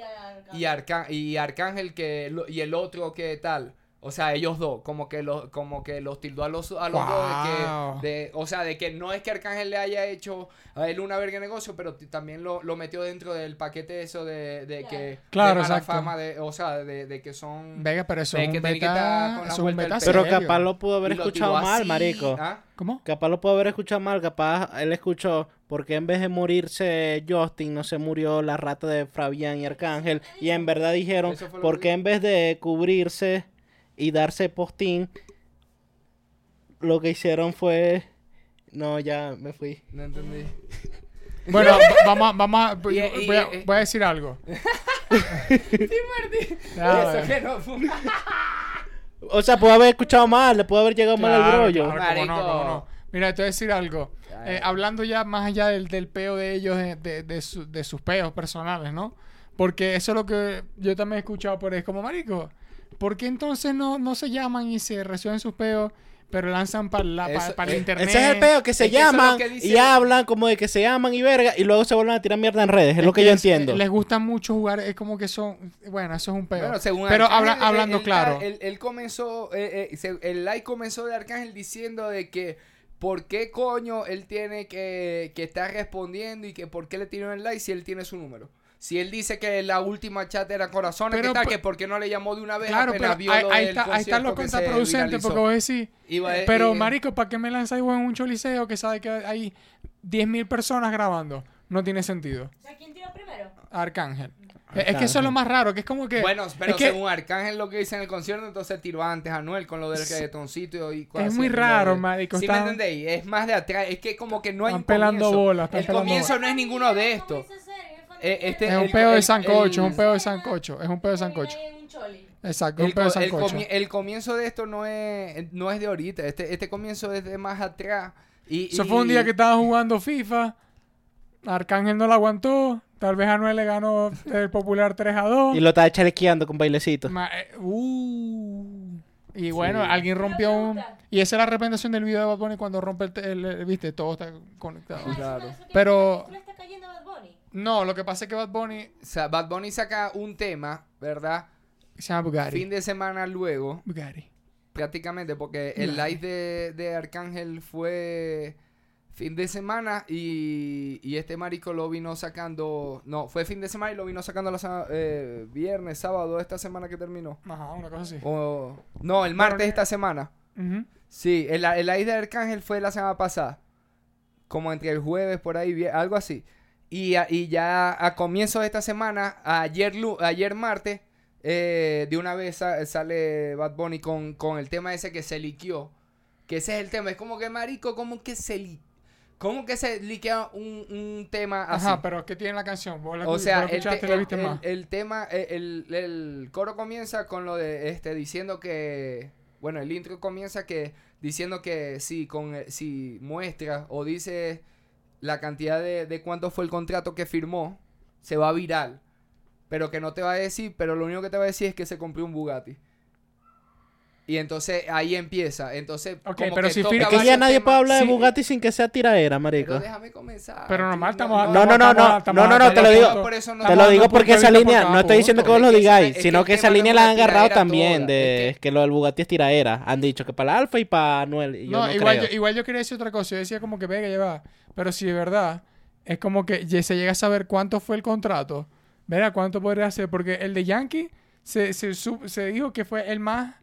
Speaker 3: y, Arca- y Arcángel que y el otro que tal. O sea, ellos dos, como que los, como que los tildó a los, a los
Speaker 2: Wow.
Speaker 3: dos de que, de, o sea, de que no es que Arcángel le haya hecho a él una verga de negocio, pero también lo, lo metió dentro del paquete eso de, de que
Speaker 2: Claro,
Speaker 3: de mala fama de, o sea, de, de que son
Speaker 2: Venga, pero eso es un beta... es un beta.
Speaker 1: Pero capaz lo pudo haber escuchado mal,
Speaker 3: así,
Speaker 1: marico.
Speaker 3: ¿ah?
Speaker 2: ¿Cómo?
Speaker 1: Capaz lo pudo haber escuchado mal, capaz él escuchó porque en vez de morirse Justin no se murió la rata de Fabián y Arcángel y en verdad dijeron porque
Speaker 3: que-
Speaker 1: en vez de cubrirse y darse postín lo que hicieron fue no ya me fui
Speaker 3: No entendí. <laughs>
Speaker 2: Bueno, va- vamos a... Vamos a <laughs> voy, a,
Speaker 3: y-
Speaker 2: voy a decir algo. <laughs>
Speaker 3: Que no fue-
Speaker 1: o sea pudo haber escuchado mal le pudo haber llegado mal el brollo
Speaker 2: claro, cómo no, cómo no. Mira, te voy a decir algo. Eh, hablando ya más allá del, del peo de ellos, de, de, de su- de sus peos personales, ¿no? Porque eso es lo que yo también he escuchado por ahí. Es como, marico, ¿por qué entonces no, no se llaman y se resuelven sus peos, pero lanzan para
Speaker 3: Eso-
Speaker 2: el
Speaker 3: eh,
Speaker 2: internet?
Speaker 1: ese es el peo que se
Speaker 3: Es que eso es lo
Speaker 1: llaman
Speaker 3: que
Speaker 1: y hablan como de que se llaman y verga y luego se vuelven a tirar mierda en redes es, lo que yo
Speaker 2: es-
Speaker 1: entiendo
Speaker 2: Les gusta mucho jugar, es como que son... Bueno, eso es un peo.
Speaker 3: Bueno, según
Speaker 2: pero
Speaker 3: Arcángel,
Speaker 2: habla- hablando claro.
Speaker 3: Él, él comenzó, eh, eh, se- el like comenzó de Arcángel diciendo de que por qué coño él tiene que, que estar respondiendo y que por qué le tiró el like si él tiene su número. Si él dice que la última chat era corazones,
Speaker 2: Pero,
Speaker 3: ¿qué tal? Que por qué no le llamó de una vez
Speaker 2: Claro,
Speaker 3: apenas
Speaker 2: pero
Speaker 3: vio
Speaker 2: ahí,
Speaker 3: lo
Speaker 2: ahí está, ahí está lo
Speaker 3: concierto que se
Speaker 2: contraproducente,
Speaker 3: viralizó?
Speaker 2: porque vos decís...
Speaker 3: Iba-
Speaker 2: Eh, Pero,
Speaker 3: y-
Speaker 2: marico, ¿para qué me lanzáis vos en un choliseo que sabe que hay 10.000 personas grabando? No tiene sentido.
Speaker 4: O sea, ¿quién tiró primero?
Speaker 2: Arcángel. Eh, Es que eso es lo más raro, que es como que...
Speaker 3: Bueno, pero
Speaker 2: es que
Speaker 3: según Arcángel lo que dice en el concierto, entonces tiró antes a Anuel con lo del reggaetoncito y cosas
Speaker 2: es muy raro, marico.
Speaker 3: ¿Sí me
Speaker 2: están-
Speaker 3: entendéis? Es más de atrás. Es que como que no hay
Speaker 2: Están
Speaker 3: un
Speaker 2: pelando
Speaker 3: comienzo.
Speaker 2: bolas, están
Speaker 3: El
Speaker 2: pelando
Speaker 3: comienzo
Speaker 2: bolas.
Speaker 3: no es ninguno de estos. Eh, este-
Speaker 2: Es un
Speaker 3: el-
Speaker 2: pedo de
Speaker 3: el-
Speaker 2: sancocho, es un pedo de sancocho, es un pedo de sancocho. Exacto, es
Speaker 3: El,
Speaker 2: un pedo de sancocho.
Speaker 3: comi- el comienzo de esto no es, no es de ahorita. Este, este comienzo es de más atrás. Y,
Speaker 2: Eso
Speaker 3: y-
Speaker 2: fue un día que estaba jugando FIFA, Arcángel no lo aguantó, tal vez Anuel le ganó el popular 3 a 2.
Speaker 1: y lo estaba chalequeando con bailecitos
Speaker 2: Ma- eh, uh. Y bueno,
Speaker 3: Sí.
Speaker 2: alguien rompió un... Y esa es la representación del video de Bad Bunny cuando rompe el- el- Viste, todo está conectado.
Speaker 3: Claro.
Speaker 2: Pero- No, lo que pasa es que Bad Bunny
Speaker 3: o sea, Bad Bunny saca un tema, ¿verdad?
Speaker 2: se llama Bugatti.
Speaker 3: Fin de semana luego,
Speaker 2: Bugatti.
Speaker 3: prácticamente, porque el live de, de Arcángel fue fin de semana y, y este marico lo vino sacando. No, fue fin de semana y lo vino sacando la eh, viernes, sábado, esta semana que terminó.
Speaker 2: Ajá, una cosa así.
Speaker 3: O, no, el martes de esta semana. Sí, el, el Aid de Arcángel fue la semana pasada. Como entre el jueves, por ahí, algo así. Y, a- y ya a comienzos de esta semana, ayer, ayer martes, eh, de una vez sa- sale Bad Bunny con, con el tema ese que se liqueó. Que ese es el tema. Es como que, marico, como que se li- ¿Cómo que se liquea un, un tema así?
Speaker 2: Ajá, pero ¿qué tiene la canción? ¿Vos la,
Speaker 3: O sea, el, te-
Speaker 2: la
Speaker 3: el-
Speaker 2: viste
Speaker 3: el-
Speaker 2: más?
Speaker 3: el tema, eh, el, el coro comienza con lo de este diciendo que, bueno, el intro comienza que diciendo que si con si muestra o dice la cantidad de, de cuánto fue el contrato que firmó, se va viral. Pero que no te va a decir, pero lo único que te va a decir es que se compró un Bugatti. Y entonces ahí empieza. Entonces,
Speaker 2: Ok,
Speaker 3: como
Speaker 2: pero
Speaker 3: que
Speaker 2: si
Speaker 3: toca
Speaker 2: firma-
Speaker 1: Es que ya nadie
Speaker 3: temas.
Speaker 1: puede hablar de
Speaker 2: Sí.
Speaker 1: Bugatti sin que sea tiraera, marico.
Speaker 3: Pero déjame comenzar.
Speaker 2: Pero normal, estamos-
Speaker 1: No, no, no, no, no, no, no, te lo digo.
Speaker 2: punto.
Speaker 3: Por eso no-
Speaker 1: Te lo digo porque esa línea, no estoy diciendo que vos lo digáis, sino
Speaker 3: que
Speaker 1: esa línea la han agarrado también, de
Speaker 3: que-
Speaker 1: lo del Bugatti es tiraera. Han dicho que para Alfa y para yo
Speaker 2: No, igual, yo, igual yo quería decir otra cosa. Yo decía como que venga, lleva. Pero si de verdad es como que se llega a saber cuánto fue el contrato, ¿verdad? ¿Cuánto podría ser? Porque el de Yankee se, se, se dijo que fue el más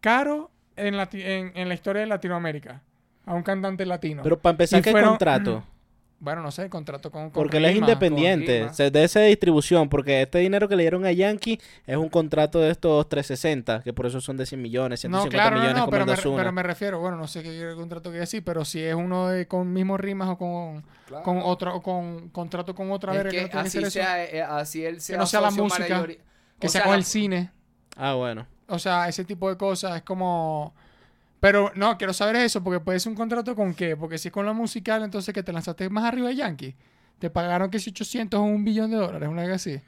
Speaker 2: caro en, lati- en, en la historia de Latinoamérica. A un cantante latino.
Speaker 1: Pero para empezar,
Speaker 2: Y
Speaker 1: ¿qué
Speaker 2: fueron-
Speaker 1: contrato? <clears throat>
Speaker 2: bueno, no sé, el contrato con. con
Speaker 1: Porque él es independiente, se de esa distribución, porque este dinero que le dieron a Yankee es un contrato de estos 360, que por eso son de 100 millones, 150
Speaker 2: No, claro, no,
Speaker 1: millones
Speaker 2: no,
Speaker 1: como
Speaker 2: pero me, pero me refiero, bueno, no sé qué contrato que decir, pero si es uno de, con mismos rimas o con,
Speaker 3: Claro.
Speaker 2: con otro, o con contrato con otra verga,
Speaker 3: que
Speaker 2: no tiene que
Speaker 3: así,
Speaker 2: ser eso.
Speaker 3: sea, eh, así él sea
Speaker 2: no sea la música, que
Speaker 3: o
Speaker 2: sea
Speaker 3: sea,
Speaker 2: con
Speaker 3: la-
Speaker 2: el cine.
Speaker 1: Ah, bueno.
Speaker 2: O sea, ese tipo de cosas es como... Pero no, quiero saber eso, porque puede ser un contrato con qué. Porque si es con la musical, entonces que te lanzaste más arriba de Yankee. Te pagaron que si 800 o un billón de dólares, una cosa así.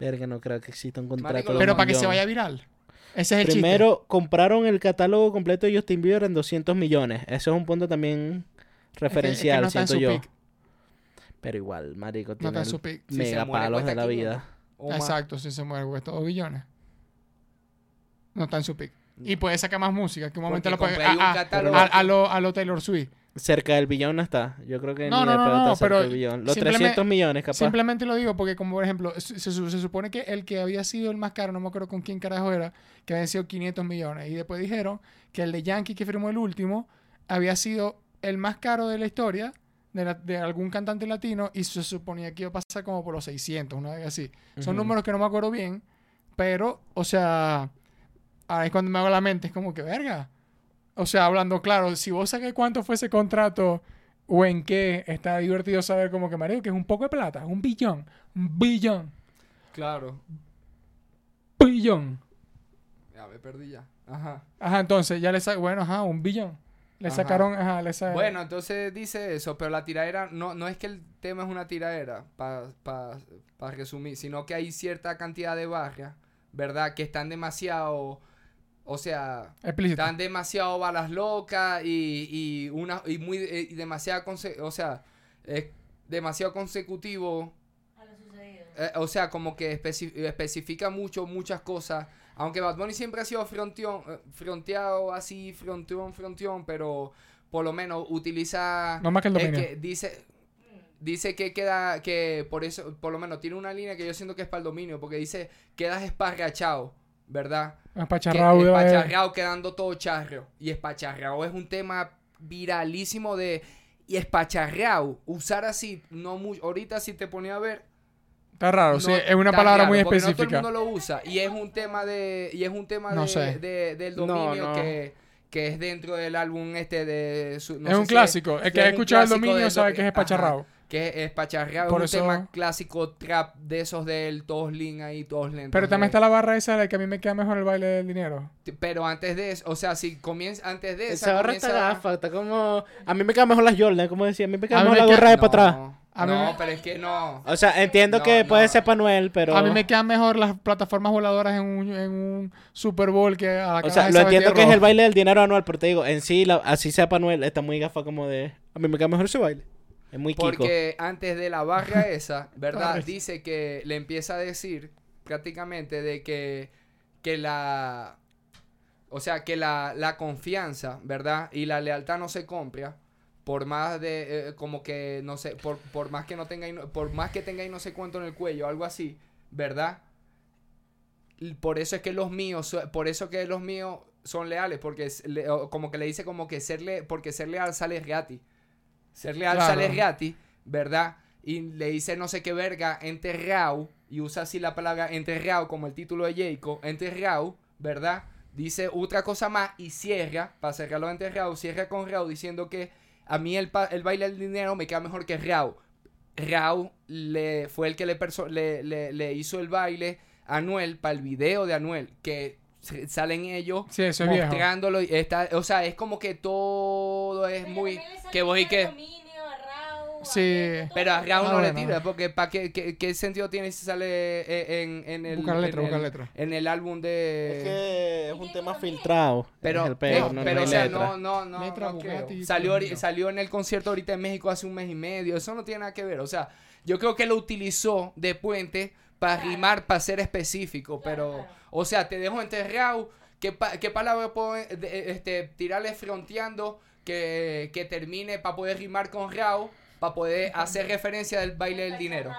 Speaker 1: Verga, no creo que exista un contrato.
Speaker 3: Marico,
Speaker 1: de
Speaker 2: Pero para que se vaya viral. Ese es el
Speaker 1: Primero, compraron el catálogo completo de Justin Bieber en 200 millones. Eso es un punto también
Speaker 2: chiste. Es que-
Speaker 1: referencial,
Speaker 2: es que no
Speaker 1: siento yo.
Speaker 2: peak.
Speaker 1: Pero igual, marico,
Speaker 2: No
Speaker 1: tiene
Speaker 3: se
Speaker 1: mega
Speaker 3: muere,
Speaker 1: palos de
Speaker 3: cuesta
Speaker 1: la
Speaker 3: 500.
Speaker 1: vida.
Speaker 2: Exacto, si se muere, cuesta 2 billones. No está en su peak. Y puede sacar más música, que un momento lo puede... A, a-
Speaker 3: catálogo-
Speaker 2: a- a lo, a lo Taylor Swift.
Speaker 1: Cerca del billón no está. Yo creo que
Speaker 2: No,
Speaker 1: ni
Speaker 2: no,
Speaker 1: de
Speaker 2: no, no,
Speaker 1: está cerca
Speaker 2: pero
Speaker 1: del billón. Los
Speaker 2: simplemente-
Speaker 1: 300 millones, capaz.
Speaker 2: Simplemente lo digo porque, como por ejemplo, se, se- se supone que el que había sido el más caro, no me acuerdo con quién carajo era, que habían sido 500 millones. Y después dijeron que el de Yankee, que firmó el último, había sido el más caro de la historia de, la- de algún cantante latino y se suponía que iba a pasar como por los 600, una vez así. Son números que no me acuerdo bien, pero, o sea, ahí es cuando me hago la mente, es como que verga. O sea, hablando claro, si vos sabés cuánto fue ese contrato o en qué, está divertido saber como que, marico, que es un poco de plata, un billón, un billón,
Speaker 3: Claro.
Speaker 2: billón.
Speaker 3: Ya me perdí ya. Ajá.
Speaker 2: Ajá, entonces ya le sacaron, bueno, ajá, un billón. Le
Speaker 3: Ajá.
Speaker 2: sacaron, ajá, le sacaron.
Speaker 3: Bueno, entonces dice eso, pero la tiradera no, no es que el tema es una tiradera, para resumir, sino que hay cierta cantidad de barrias, ¿verdad? Que están demasiado, o sea,
Speaker 2: explícito.
Speaker 3: están demasiado balas locas y, y una y muy eh, y demasiado o sea, es demasiado consecutivo
Speaker 4: A lo sucedido.
Speaker 3: eh, o sea, como que especi- especifica mucho, muchas cosas. Aunque Bad Bunny siempre ha sido fronteón, eh, fronteado así, fronteón, fronteón, pero por lo menos utiliza...
Speaker 2: No más que el
Speaker 3: es
Speaker 2: dominio.
Speaker 3: que dice, dice que queda, que por eso, por lo menos tiene una línea que yo siento que es para el dominio, porque dice, quedas esparrachado, ¿verdad? Que
Speaker 2: Espacharrado, iba a ver.
Speaker 3: espacharrado quedando todo charro. Y espacharrado es un tema viralísimo de... Y espacharrado, usar así, no muy, ahorita si te ponía a ver,
Speaker 2: Está raro,
Speaker 3: no,
Speaker 2: sí, es una palabra
Speaker 3: raro,
Speaker 2: muy
Speaker 3: porque No
Speaker 2: específica.
Speaker 3: todo el mundo lo usa y es un tema de y es un tema
Speaker 2: No
Speaker 3: de,
Speaker 2: sé.
Speaker 3: de- del dominio
Speaker 1: no.
Speaker 3: Que, que es dentro del álbum este de su- no
Speaker 2: es
Speaker 3: sé
Speaker 2: un
Speaker 3: si
Speaker 2: clásico. El que ha
Speaker 3: es un
Speaker 2: escuchado el dominio sabe que es
Speaker 3: ajá,
Speaker 2: espacharrado.
Speaker 3: Que es espacharrado,
Speaker 2: Por
Speaker 3: es un
Speaker 2: eso-
Speaker 3: tema clásico trap de esos del todos lean ahí, lentos.
Speaker 2: Pero también está la barra esa de que a mí me queda mejor el baile del dinero.
Speaker 3: Pero antes de eso, o sea, si comienza antes de esa
Speaker 1: Esa barra está gafa, está como... A mí me quedan mejor las Jordan, como decía. A mí me queda
Speaker 2: A
Speaker 1: mejor
Speaker 2: me
Speaker 1: la
Speaker 2: queda-
Speaker 1: gorra de
Speaker 3: no,
Speaker 1: para atrás.
Speaker 2: A
Speaker 3: no,
Speaker 2: me-
Speaker 3: pero es que no.
Speaker 1: O sea, entiendo
Speaker 3: No,
Speaker 1: que puede ser Panuel, pero...
Speaker 2: A mí me quedan mejor las plataformas voladoras en un, en un Super Bowl que a la
Speaker 1: O sea, lo entiendo que es el baile del dinero anual, pero te digo, en sí, la- así sea Panuel, está muy gafa como de... A mí me queda mejor ese baile. Es muy Kiko.
Speaker 3: Porque antes de la barra <laughs> esa, ¿verdad? Dice que le empieza a decir prácticamente de que, que la... O sea, que la, la confianza, ¿verdad? Y la lealtad no se compra por más de... eh, como que, no sé, por, por más que no tenga... Por más que tenga no sé cuánto en el cuello, algo así, ¿verdad? Y Por eso es que los míos, por eso que los míos son leales, porque es le- como que le dice como que ser le- porque ser leal sale gratis. Ser leal
Speaker 2: Claro.
Speaker 3: sale gratis, ¿verdad? Y le dice no sé qué verga, enterrado, y usa así la palabra enterrado como el título de Jacob, enterrado, ¿verdad? Dice otra cosa más y cierra, para cerrarlo enterrado, cierra con Rao diciendo que a mí el, el baile del dinero me queda mejor que Rao. Rao le, fue el que le, le, le- le hizo el baile a Anuel para el video de Anuel, que salen ellos
Speaker 2: Sí, eso es viejo.
Speaker 3: mostrándolo. Y está, o sea, es como que todo es muy... Que vos y que...
Speaker 2: Sí.
Speaker 3: Pero a
Speaker 2: Ah,
Speaker 3: no le
Speaker 2: bueno.
Speaker 3: tira, porque ¿para qué, qué, qué sentido tiene si sale eh, en, en el...
Speaker 2: Buscar letra,
Speaker 3: en
Speaker 2: buscar
Speaker 3: el-
Speaker 2: letra.
Speaker 3: En el álbum de...
Speaker 1: Es que es un tema filtrado.
Speaker 3: Pero,
Speaker 1: es el peo,
Speaker 3: no,
Speaker 1: no,
Speaker 3: pero
Speaker 1: no
Speaker 3: o sea, no, no, no,
Speaker 2: Letra,
Speaker 3: no.
Speaker 2: Bugatti,
Speaker 3: Salió, salió en el concierto ahorita en México hace un mes y medio. Eso no tiene nada que ver. O sea, yo creo que lo utilizó de puente para rimar, para ser específico. Pero, o sea, te dejo enterrado. ¿Qué, pa- qué palabra puedo este, tirarle fronteando que, que termine para poder rimar con Rao? Para poder hacer referencia del baile del dinero.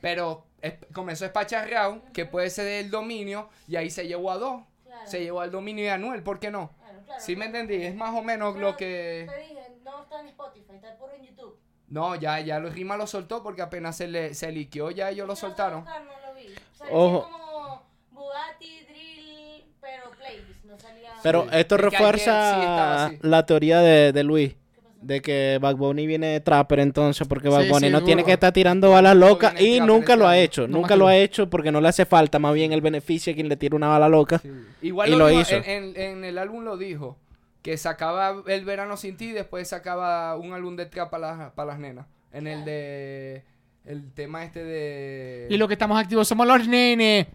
Speaker 3: Pero es- comenzó a espachar Rao, que puede ser del dominio, y ahí se llevó a dos.
Speaker 4: Claro.
Speaker 3: Se llevó al dominio de Anuel, ¿por qué no?
Speaker 4: Claro, claro,
Speaker 3: Sí me entendí, es más o menos lo que...
Speaker 4: Te dije, no está en Spotify, está puro en YouTube.
Speaker 3: No, ya, ya los Rima lo soltó porque apenas se le se liqueó, ya ellos lo soltaron.
Speaker 4: no lo vi. O sea,
Speaker 1: Ojo.
Speaker 4: decía como Bugatti, Drill, pero playlist, no salía...
Speaker 1: Pero
Speaker 3: Sí.
Speaker 1: esto
Speaker 3: Es que ayer sí
Speaker 1: refuerza la teoría de, de Luis. De que Bad Bunny viene de trapper entonces, porque Bad
Speaker 2: Sí,
Speaker 1: Bunny
Speaker 2: sí,
Speaker 1: no tiene que estar tirando balas locas y
Speaker 3: trapper
Speaker 1: nunca lo ha hecho,
Speaker 2: No
Speaker 1: nunca lo ha hecho porque no le hace falta, más bien el beneficio a quien le tira una bala loca.
Speaker 3: Igual
Speaker 1: Y
Speaker 3: lo,
Speaker 1: lo
Speaker 3: dijo,
Speaker 1: hizo.
Speaker 3: En, en- en el álbum lo dijo, que sacaba El Verano Sin Ti y después sacaba un álbum de trap para las, para las nenas. En el de... El tema este de...
Speaker 2: Y lo que estamos activos somos los nenes.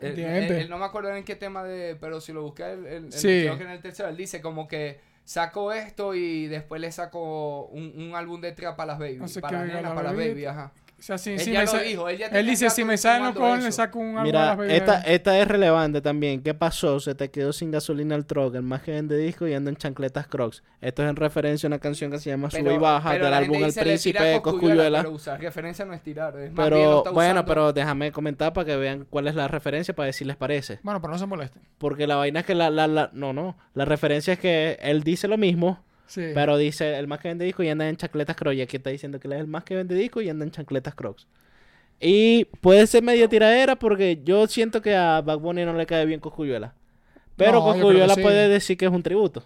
Speaker 3: Él no me acuerdo en qué tema de, pero si lo busqué, él-
Speaker 2: Sí.
Speaker 3: creo que en el tercero, él dice como que saco esto y después le saco un, un álbum de trap para las baby,
Speaker 2: No sé
Speaker 3: para las nenas, para las
Speaker 2: baby,
Speaker 3: ajá.
Speaker 2: Sea, si,
Speaker 3: Él
Speaker 2: si
Speaker 3: ya
Speaker 2: me
Speaker 3: lo dijo, él ya
Speaker 2: Él dice, si me salen cojones, le saco un álbum a
Speaker 1: Mira, esta, esta es relevante también. ¿Qué pasó? Se te quedó sin gasolina el truck, el más que vende disco y anda en chancletas crocs. Esto es en referencia a una canción que se llama Sube y Baja
Speaker 3: pero
Speaker 1: del álbum El Príncipe de Coscuyuela.
Speaker 3: Pero usar referencia no es tirar, es más bien lo
Speaker 1: Pero
Speaker 3: está
Speaker 1: bueno,
Speaker 3: usando.
Speaker 1: pero déjame comentar para que vean cuál es la referencia para ver si les parece.
Speaker 2: Bueno, pero no se molesten.
Speaker 1: Porque la vaina es que la, la, la, no, no, la referencia es que él dice lo mismo,
Speaker 2: Sí.
Speaker 1: pero dice el más que vende disco y anda en chancletas crocs. Y aquí está diciendo que él es el más que vende disco y anda en chancletas crocs. Y puede ser medio tiradera porque yo siento que a Bad Bunny no le cae bien Coscuyuela. Pero
Speaker 2: No,
Speaker 1: Coscuyuela
Speaker 2: sí.
Speaker 1: puede decir que es un tributo.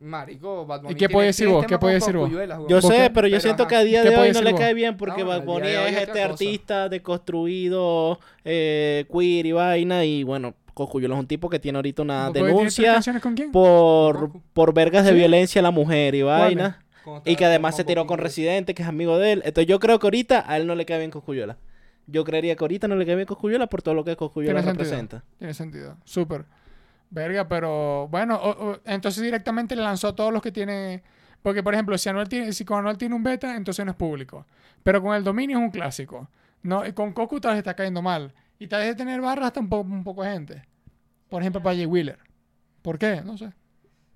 Speaker 3: Marico, Bad Bunny
Speaker 2: qué
Speaker 3: tiene
Speaker 2: puedes decir vos? ¿Qué
Speaker 3: con
Speaker 2: decir vos?
Speaker 1: Yo
Speaker 2: ¿Por
Speaker 1: sé,
Speaker 2: qué?
Speaker 1: pero yo
Speaker 3: Pero,
Speaker 1: siento
Speaker 3: ajá.
Speaker 1: que a día
Speaker 2: ¿Qué
Speaker 1: de hoy
Speaker 2: puede
Speaker 1: no le cae bien porque
Speaker 3: No,
Speaker 1: Bad Bunny es
Speaker 3: es
Speaker 1: este
Speaker 3: cosa.
Speaker 1: artista deconstruido, eh, queer y vaina. Y bueno, Coscuyuela es un tipo que tiene ahorita una
Speaker 2: ¿Vos podés decir tres
Speaker 1: denuncia
Speaker 2: con quién?
Speaker 1: por,
Speaker 3: Conozco.
Speaker 1: por vergas de
Speaker 2: ¿Sí?
Speaker 1: violencia a la mujer y vaina. Y que además
Speaker 3: con
Speaker 1: se tiró con
Speaker 3: Cruz.
Speaker 1: Residente, que es amigo de él. Entonces yo creo que ahorita a él no le cae bien Coscuyuela. Yo creería que ahorita no le cae bien Coscuyuela por todo lo que Coscuyuela
Speaker 2: Tiene sentido.
Speaker 1: representa.
Speaker 2: Tiene sentido. Súper. Verga, pero bueno, o- o- entonces directamente le lanzó a todos los que tienen. Porque, por ejemplo, si, Anuel tiene, si con Anuel tiene un beta, entonces no es público. Pero con el dominio es un clásico. No, y con Cocu tal vez está cayendo mal. Y tal vez de tener barras hasta un, po- un poco de gente. Por ejemplo, para Jay Wheeler. ¿Por qué? No sé.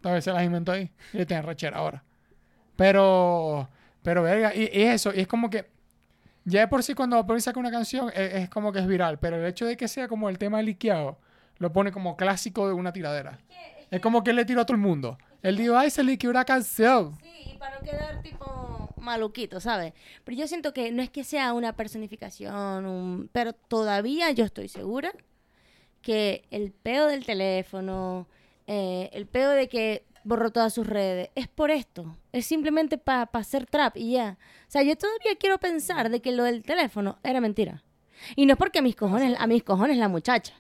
Speaker 2: Tal vez se las inventó ahí. Y le tiene rechera ahora. Pero, pero verga, y, y eso, y es como que. Ya de por sí cuando Bad saca una canción es, es como que es viral, pero el hecho de que sea como el tema liqueado lo pone como clásico de una tiradera. Es como que él le tiró a todo el mundo. Él dijo, ay, se liqueó una canción.
Speaker 4: Sí, y para no quedar tipo maluquito, ¿sabes? Pero yo siento que no es que sea una personificación, un- pero todavía yo estoy segura que el peo del teléfono, eh, el peo de que borró todas sus redes, es por esto. Es simplemente para hacer trap y ya. O sea, yo todavía quiero pensar de que lo del teléfono era mentira. Y no es porque a mis cojones, a mis cojones la muchacha.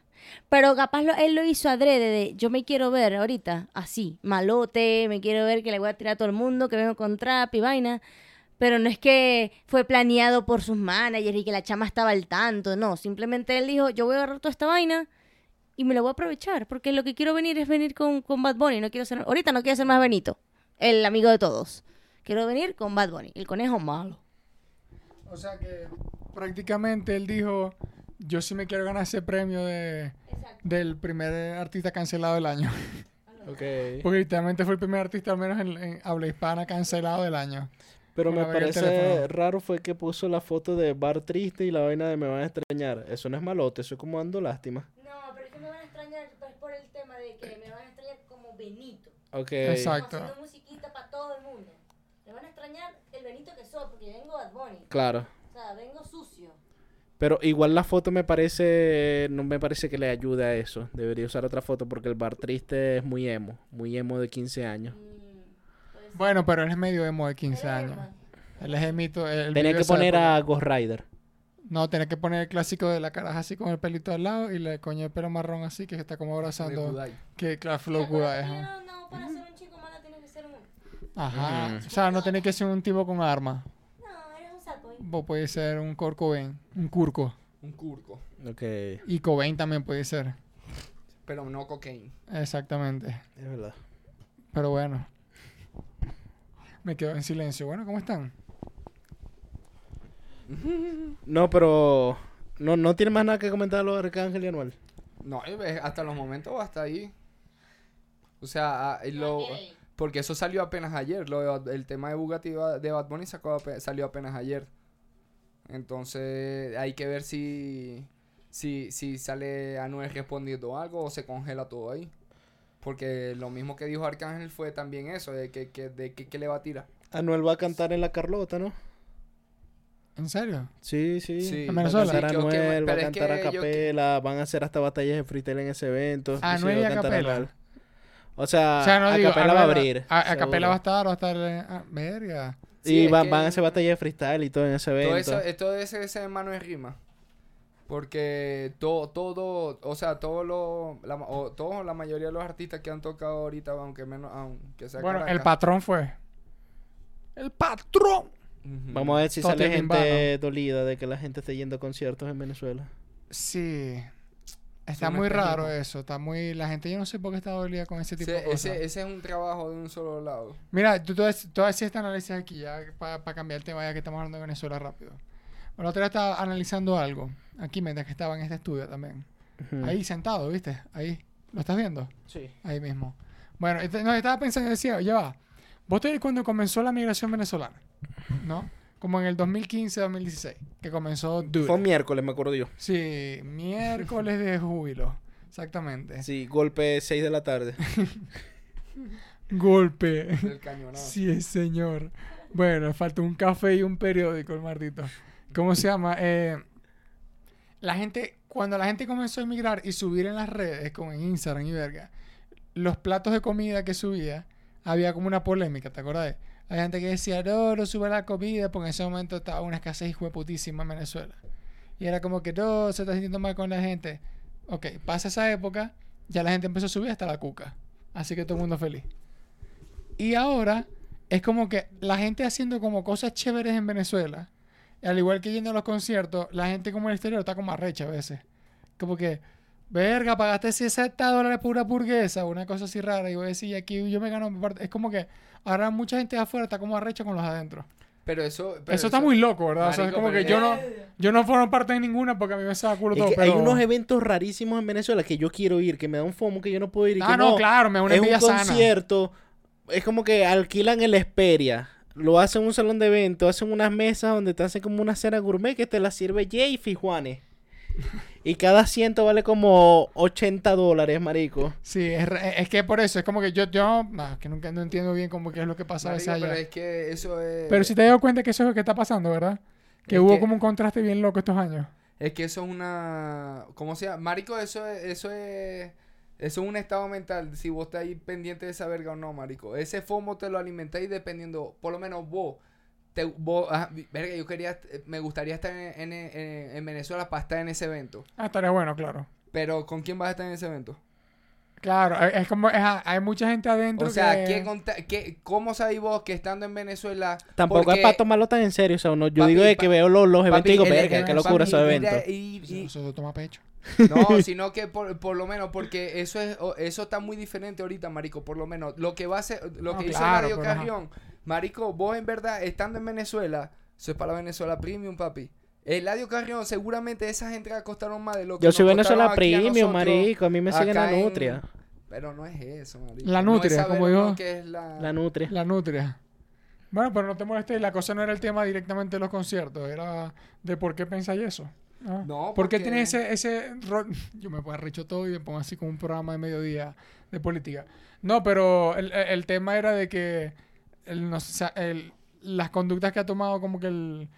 Speaker 4: Pero capaz lo- él lo hizo adrede de yo me quiero ver ahorita así, malote, me quiero ver que le voy a tirar a todo el mundo, que vengo con trap y vaina. Pero no es que fue planeado por sus managers y que la chama estaba al tanto, no. Simplemente él dijo, yo voy a agarrar toda esta vaina y me la voy a aprovechar. Porque lo que quiero venir es venir con, con Bad Bunny. No quiero ser, ahorita no quiero ser más Benito, el amigo de todos. Quiero venir con Bad Bunny, el conejo malo.
Speaker 2: O sea que prácticamente él dijo, yo sí me quiero ganar ese premio de, del primer artista cancelado del año. <laughs> Porque literalmente fue el primer artista, al menos en, en habla hispana, cancelado del año.
Speaker 1: Pero me parece raro fue que puso la foto de Bar triste y la vaina de me van a extrañar. Eso no es malote, eso es como dando lástima.
Speaker 4: No, pero es que me van a extrañar. Pero Benito.
Speaker 1: Ok.
Speaker 2: Exacto.
Speaker 4: Haciendo musiquita para todo el mundo. Me van a extrañar el Benito que soy, porque yo vengo Bad Bunny.
Speaker 1: Claro.
Speaker 4: O sea, vengo sucio.
Speaker 1: Pero igual la foto me parece, no me parece que le ayude a eso. Debería usar otra foto porque el bar triste es muy emo, muy emo de 15 años.
Speaker 4: Mm,
Speaker 2: Bueno, pero él es medio emo de 15
Speaker 4: Él
Speaker 2: años. Él es emito. vive
Speaker 1: que poner a Ghost Rider.
Speaker 2: No, tenía que poner el clásico de la caraja así con el pelito al lado y la coño de pelo marrón así que está como abrazando.
Speaker 3: Kudai.
Speaker 2: Que claro,
Speaker 4: ¿Te
Speaker 2: flow Kudai,
Speaker 4: No, no, para ser un chico malo tienes que ser un...
Speaker 2: Ajá.
Speaker 1: Mm.
Speaker 2: O sea, no tiene que ser un tipo con arma.
Speaker 4: No, eres un saco. ¿eh?
Speaker 2: Vos puede ser un Cobain, un Curco.
Speaker 3: Un curco.
Speaker 1: Ok,
Speaker 2: Y Cobain también puede ser.
Speaker 3: Pero no cocaine.
Speaker 2: Exactamente.
Speaker 1: es verdad.
Speaker 2: Pero bueno. Me quedo en silencio. Bueno, ¿cómo están? <laughs>
Speaker 1: No, pero no, no tiene más nada que comentar lo de Arcángel y Anuel.
Speaker 3: No, hasta los momentos hasta ahí. O sea, ah, lo, porque eso salió apenas ayer. Lo de el tema de Bugatti de Bad Bunny sacó salió apenas ayer. Entonces hay que ver si, si, si sale Anuel respondiendo algo o se congela todo ahí. Porque lo mismo que dijo Arcángel fue también eso, de que, que, de que, que le va a tirar.
Speaker 1: Anuel va a cantar en la Carlota, ¿no?
Speaker 2: ¿En serio?
Speaker 1: Sí, sí.
Speaker 3: Sí.
Speaker 2: En
Speaker 1: Va a
Speaker 2: Venezuela.
Speaker 1: cantar
Speaker 3: que-
Speaker 1: Anuel, va a cantar a capela, van a hacer hasta batallas de freestyle en ese evento. sí,
Speaker 2: Anuel y a capela.
Speaker 1: O sea,
Speaker 2: o sea, no
Speaker 1: a
Speaker 2: digo.
Speaker 1: capela va a abrir.
Speaker 2: A, a capela va a estar, va a estar. eh, ah, verga.
Speaker 3: Sí,
Speaker 1: y van, van a hacer batallas de freestyle y todo en ese evento.
Speaker 3: Todo eso, todo ese, ese mano es rima. Porque todo, todo, o sea, todo lo, la, o, todo, la mayoría de los artistas que han tocado ahorita, aunque menos, aunque sea
Speaker 2: Bueno, el patrón fue. ¡El patrón!
Speaker 1: Vamos a ver si
Speaker 2: Todo
Speaker 1: sale gente dolida de que la gente esté yendo a conciertos en Venezuela.
Speaker 2: Sí. Está muy raro eso. Está muy. La gente, yo no sé por qué está dolida con ese tipo de cosas.
Speaker 3: ese, ese es un trabajo de un solo lado.
Speaker 2: Mira, tú, tú hacías este análisis aquí ya para cambiar el tema, ya que estamos hablando de Venezuela rápido. Bueno, otra vez estaba analizando algo. Aquí, mientras que estaba en este estudio también. Ahí sentado, ¿viste? Ahí. ¿Lo estás viendo?
Speaker 1: Sí.
Speaker 2: Ahí mismo. Bueno, este- no, estaba pensando, decía, ya va. Vos te cuando comenzó la migración venezolana, ¿no? Como en el 2015-2016, que comenzó.
Speaker 1: Fue miércoles, me acuerdo yo.
Speaker 2: Sí, miércoles de júbilo. Exactamente.
Speaker 1: Sí, golpe 6 de la tarde. <laughs>
Speaker 2: Golpe.
Speaker 3: Del cañonazo.
Speaker 2: Sí, señor. Bueno, falta un café y un periódico, el maldito. ¿Cómo se llama? Eh, la gente, cuando la gente comenzó a emigrar y subir en las redes, como en Instagram y verga, los platos de comida que subía, había como una polémica, ¿te acordás? Hay gente que decía, no, no sube la comida, porque en ese momento estaba una escasez putísima en Venezuela. Y era como que, no, se está sintiendo mal con la gente. Ok, pasa esa época, ya la gente empezó a subir hasta la cuca. Así que todo el mundo feliz. Y ahora es como que la gente haciendo como cosas chéveres en Venezuela, al igual que yendo a los conciertos, la gente como en el exterior está como arrecha a veces. Como que, verga, pagaste 60 dólares por una hamburguesa, una cosa así rara. Y voy a decir, aquí yo me gano mi parte. Es como que ahora mucha gente de afuera está como arrecha con los de adentro.
Speaker 3: Pero eso... pero
Speaker 2: eso está muy loco, ¿verdad? o sea, es
Speaker 3: Marico,
Speaker 2: como que yo no, yo no formo parte de ninguna porque a mí me saca culo
Speaker 1: Es
Speaker 2: todo.
Speaker 1: que
Speaker 2: pero...
Speaker 1: Hay unos eventos rarísimos en Venezuela que yo quiero ir, que me da un fomo que yo no puedo ir. Y
Speaker 2: Ah,
Speaker 1: que
Speaker 2: no, claro, me da una
Speaker 1: es un
Speaker 2: sana.
Speaker 1: concierto. Es como que alquilan el Esperia. Lo hacen en un salón de eventos, hacen unas mesas donde te hacen como una cena gourmet que te la sirve Jay Fijuanes. Y cada asiento vale como 80 dólares, marico.
Speaker 2: Sí, es, es que por eso, es como que yo, yo, no, que nunca no entiendo bien cómo que es lo que pasa a veces
Speaker 3: Marico,
Speaker 2: allá.
Speaker 3: pero es que eso es...
Speaker 2: Pero si te das cuenta que eso es lo que está pasando, ¿verdad? Que
Speaker 3: Es
Speaker 2: hubo
Speaker 3: que-
Speaker 2: como un contraste bien loco estos años.
Speaker 3: Es que eso es una... ¿Cómo se llama? Marico, eso es... Eso es... Eso es un estado mental, si vos estás ahí pendiente de esa verga o no, marico. Ese FOMO te lo alimentáis dependiendo, por lo menos vos. Te, vos ajá, verga, yo quería, me gustaría estar en, en- en- en Venezuela para estar en ese evento.
Speaker 2: Ah, estaría bueno, claro.
Speaker 3: Pero, ¿con quién vas a estar en ese evento?
Speaker 2: Claro, es es como, es- hay mucha gente adentro
Speaker 3: O sea,
Speaker 2: que...
Speaker 3: ¿qué conta- qué- ¿cómo sabéis vos que estando en Venezuela...
Speaker 1: Tampoco
Speaker 3: porque-
Speaker 1: es para tomarlo tan en serio. O sea, no, yo
Speaker 3: Papi,
Speaker 1: digo de que veo los, los eventos
Speaker 3: papi,
Speaker 1: y digo, verga, qué locura esos eventos.
Speaker 3: y- y-
Speaker 2: Eso, eso toma pecho. <laughs>
Speaker 3: No, <laughs> sino que por, por lo menos, porque eso es eso está muy diferente ahorita, marico, por lo menos. Lo que va a hacer, lo
Speaker 2: No,
Speaker 3: que dice
Speaker 2: claro, ajá.
Speaker 3: Carrión, marico, vos en verdad, estando en Venezuela, eso es para la Venezuela Premium, papi. El Radio Carrión, seguramente esas entradas costaron más de lo que
Speaker 1: Yo soy Venezuela Premium,
Speaker 3: nosotros
Speaker 1: marico. A mí me siguen la
Speaker 3: en-
Speaker 1: nutria.
Speaker 3: Pero no es eso, marico.
Speaker 2: La nutria, como
Speaker 3: o no
Speaker 2: digo.
Speaker 3: qué es la...
Speaker 1: La nutria.
Speaker 2: La nutria. Bueno, pero no te molestes, la cosa no era el tema directamente de los conciertos, era de por qué pensáis eso. Ah.
Speaker 3: No,
Speaker 2: ¿Por qué
Speaker 3: porque-
Speaker 2: tiene ese, ese rol? <laughs> Yo me pongo arrecho todo y me pongo así como un programa de mediodía de política. No, pero el, el- tema era de que el, no sé, o sea, el- las conductas que ha tomado como que el,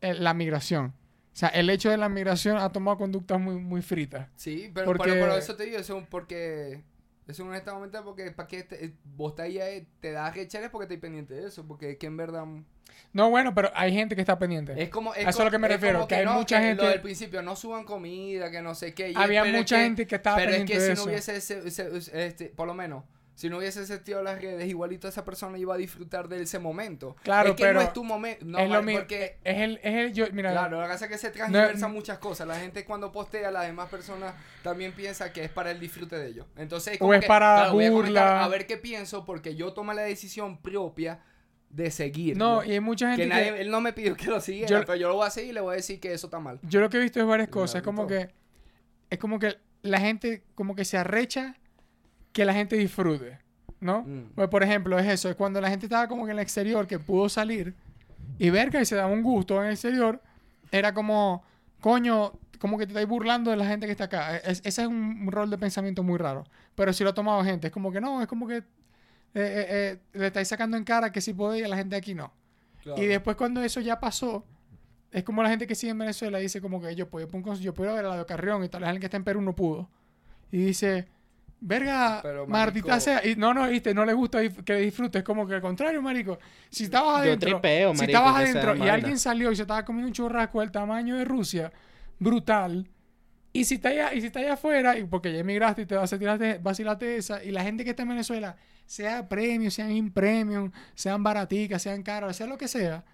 Speaker 2: el- la migración. O sea, el hecho de la migración ha tomado conductas muy, muy fritas.
Speaker 3: Sí, pero,
Speaker 2: Porque-
Speaker 3: pero, pero eso te digo, eso es un- porque... Eso es honestamente porque para que te, vos estás ahí, eh, te das recheles porque estás pendiente de eso, porque es que en verdad...
Speaker 2: No, bueno, pero hay gente que está pendiente.
Speaker 3: Es como...
Speaker 2: A eso es lo que me refiero, que hay mucha gente-
Speaker 3: Lo del principio, no suban comida, que no sé qué.
Speaker 2: Había mucha
Speaker 3: que-
Speaker 2: gente que estaba
Speaker 3: Pero es
Speaker 2: pendiente
Speaker 3: que
Speaker 2: de
Speaker 3: si
Speaker 2: eso.
Speaker 3: no hubiese ese, ese- este, por lo menos, si no hubiese existido las redes, igualito esa persona iba a disfrutar de ese momento.
Speaker 2: Claro,
Speaker 3: es que
Speaker 2: pero
Speaker 3: no es tu momento. No,
Speaker 2: es lo
Speaker 3: vale,
Speaker 2: mismo.
Speaker 3: porque
Speaker 2: Es el, es el, yo, mira,
Speaker 3: Claro, lo que pasa es que se transversan muchas cosas. La gente cuando postea, las demás personas también piensa que es para el disfrute de ellos. Entonces,
Speaker 2: O
Speaker 3: como
Speaker 2: es
Speaker 3: que,
Speaker 2: para
Speaker 3: claro, a
Speaker 2: burla.
Speaker 3: a ver qué pienso porque yo tomé la decisión propia de seguir.
Speaker 2: no, y hay mucha gente
Speaker 3: que
Speaker 2: que,
Speaker 3: él no me pidió que lo siguiera,
Speaker 2: Yo-
Speaker 3: pero yo lo voy a seguir y le voy a decir que eso está mal.
Speaker 2: Yo lo que he visto es varias cosas. Es como que. Es como que la gente como que se arrecha que la gente disfrute. ¿No?
Speaker 3: Mm.
Speaker 2: Pues por ejemplo, es eso. Es cuando la gente estaba como que en el exterior, que pudo salir y ver que se daba un gusto en el exterior. Era como, coño, como que te estáis burlando de la gente que está acá. Es- ese es un, rol de pensamiento muy raro. Pero si lo ha tomado gente, es como que no, es como que eh, eh, eh, le estáis sacando en cara que sí podéis y a la gente aquí no.
Speaker 3: Claro.
Speaker 2: Y después cuando eso ya pasó, es como la gente que sigue en Venezuela dice como que yo puedo, yo puedo ver a la de Carrión y tal vez alguien que está en Perú no pudo. Y dice, verga,
Speaker 3: Pero,
Speaker 2: sea. Y no, no, viste, no le gusta que disfrutes. Como que al contrario, marico. Si estabas
Speaker 1: Yo
Speaker 2: adentro,
Speaker 1: tripeo,
Speaker 2: si estabas adentro y alguien salió y se estaba comiendo un churrasco del tamaño de Rusia, brutal. Y si está allá, y si está allá afuera, y porque ya emigraste y te vas a tirarte, vacilate esa, y la gente que está en Venezuela, sea premium, sean in premium, sean baraticas, sean caras, sea lo que sea,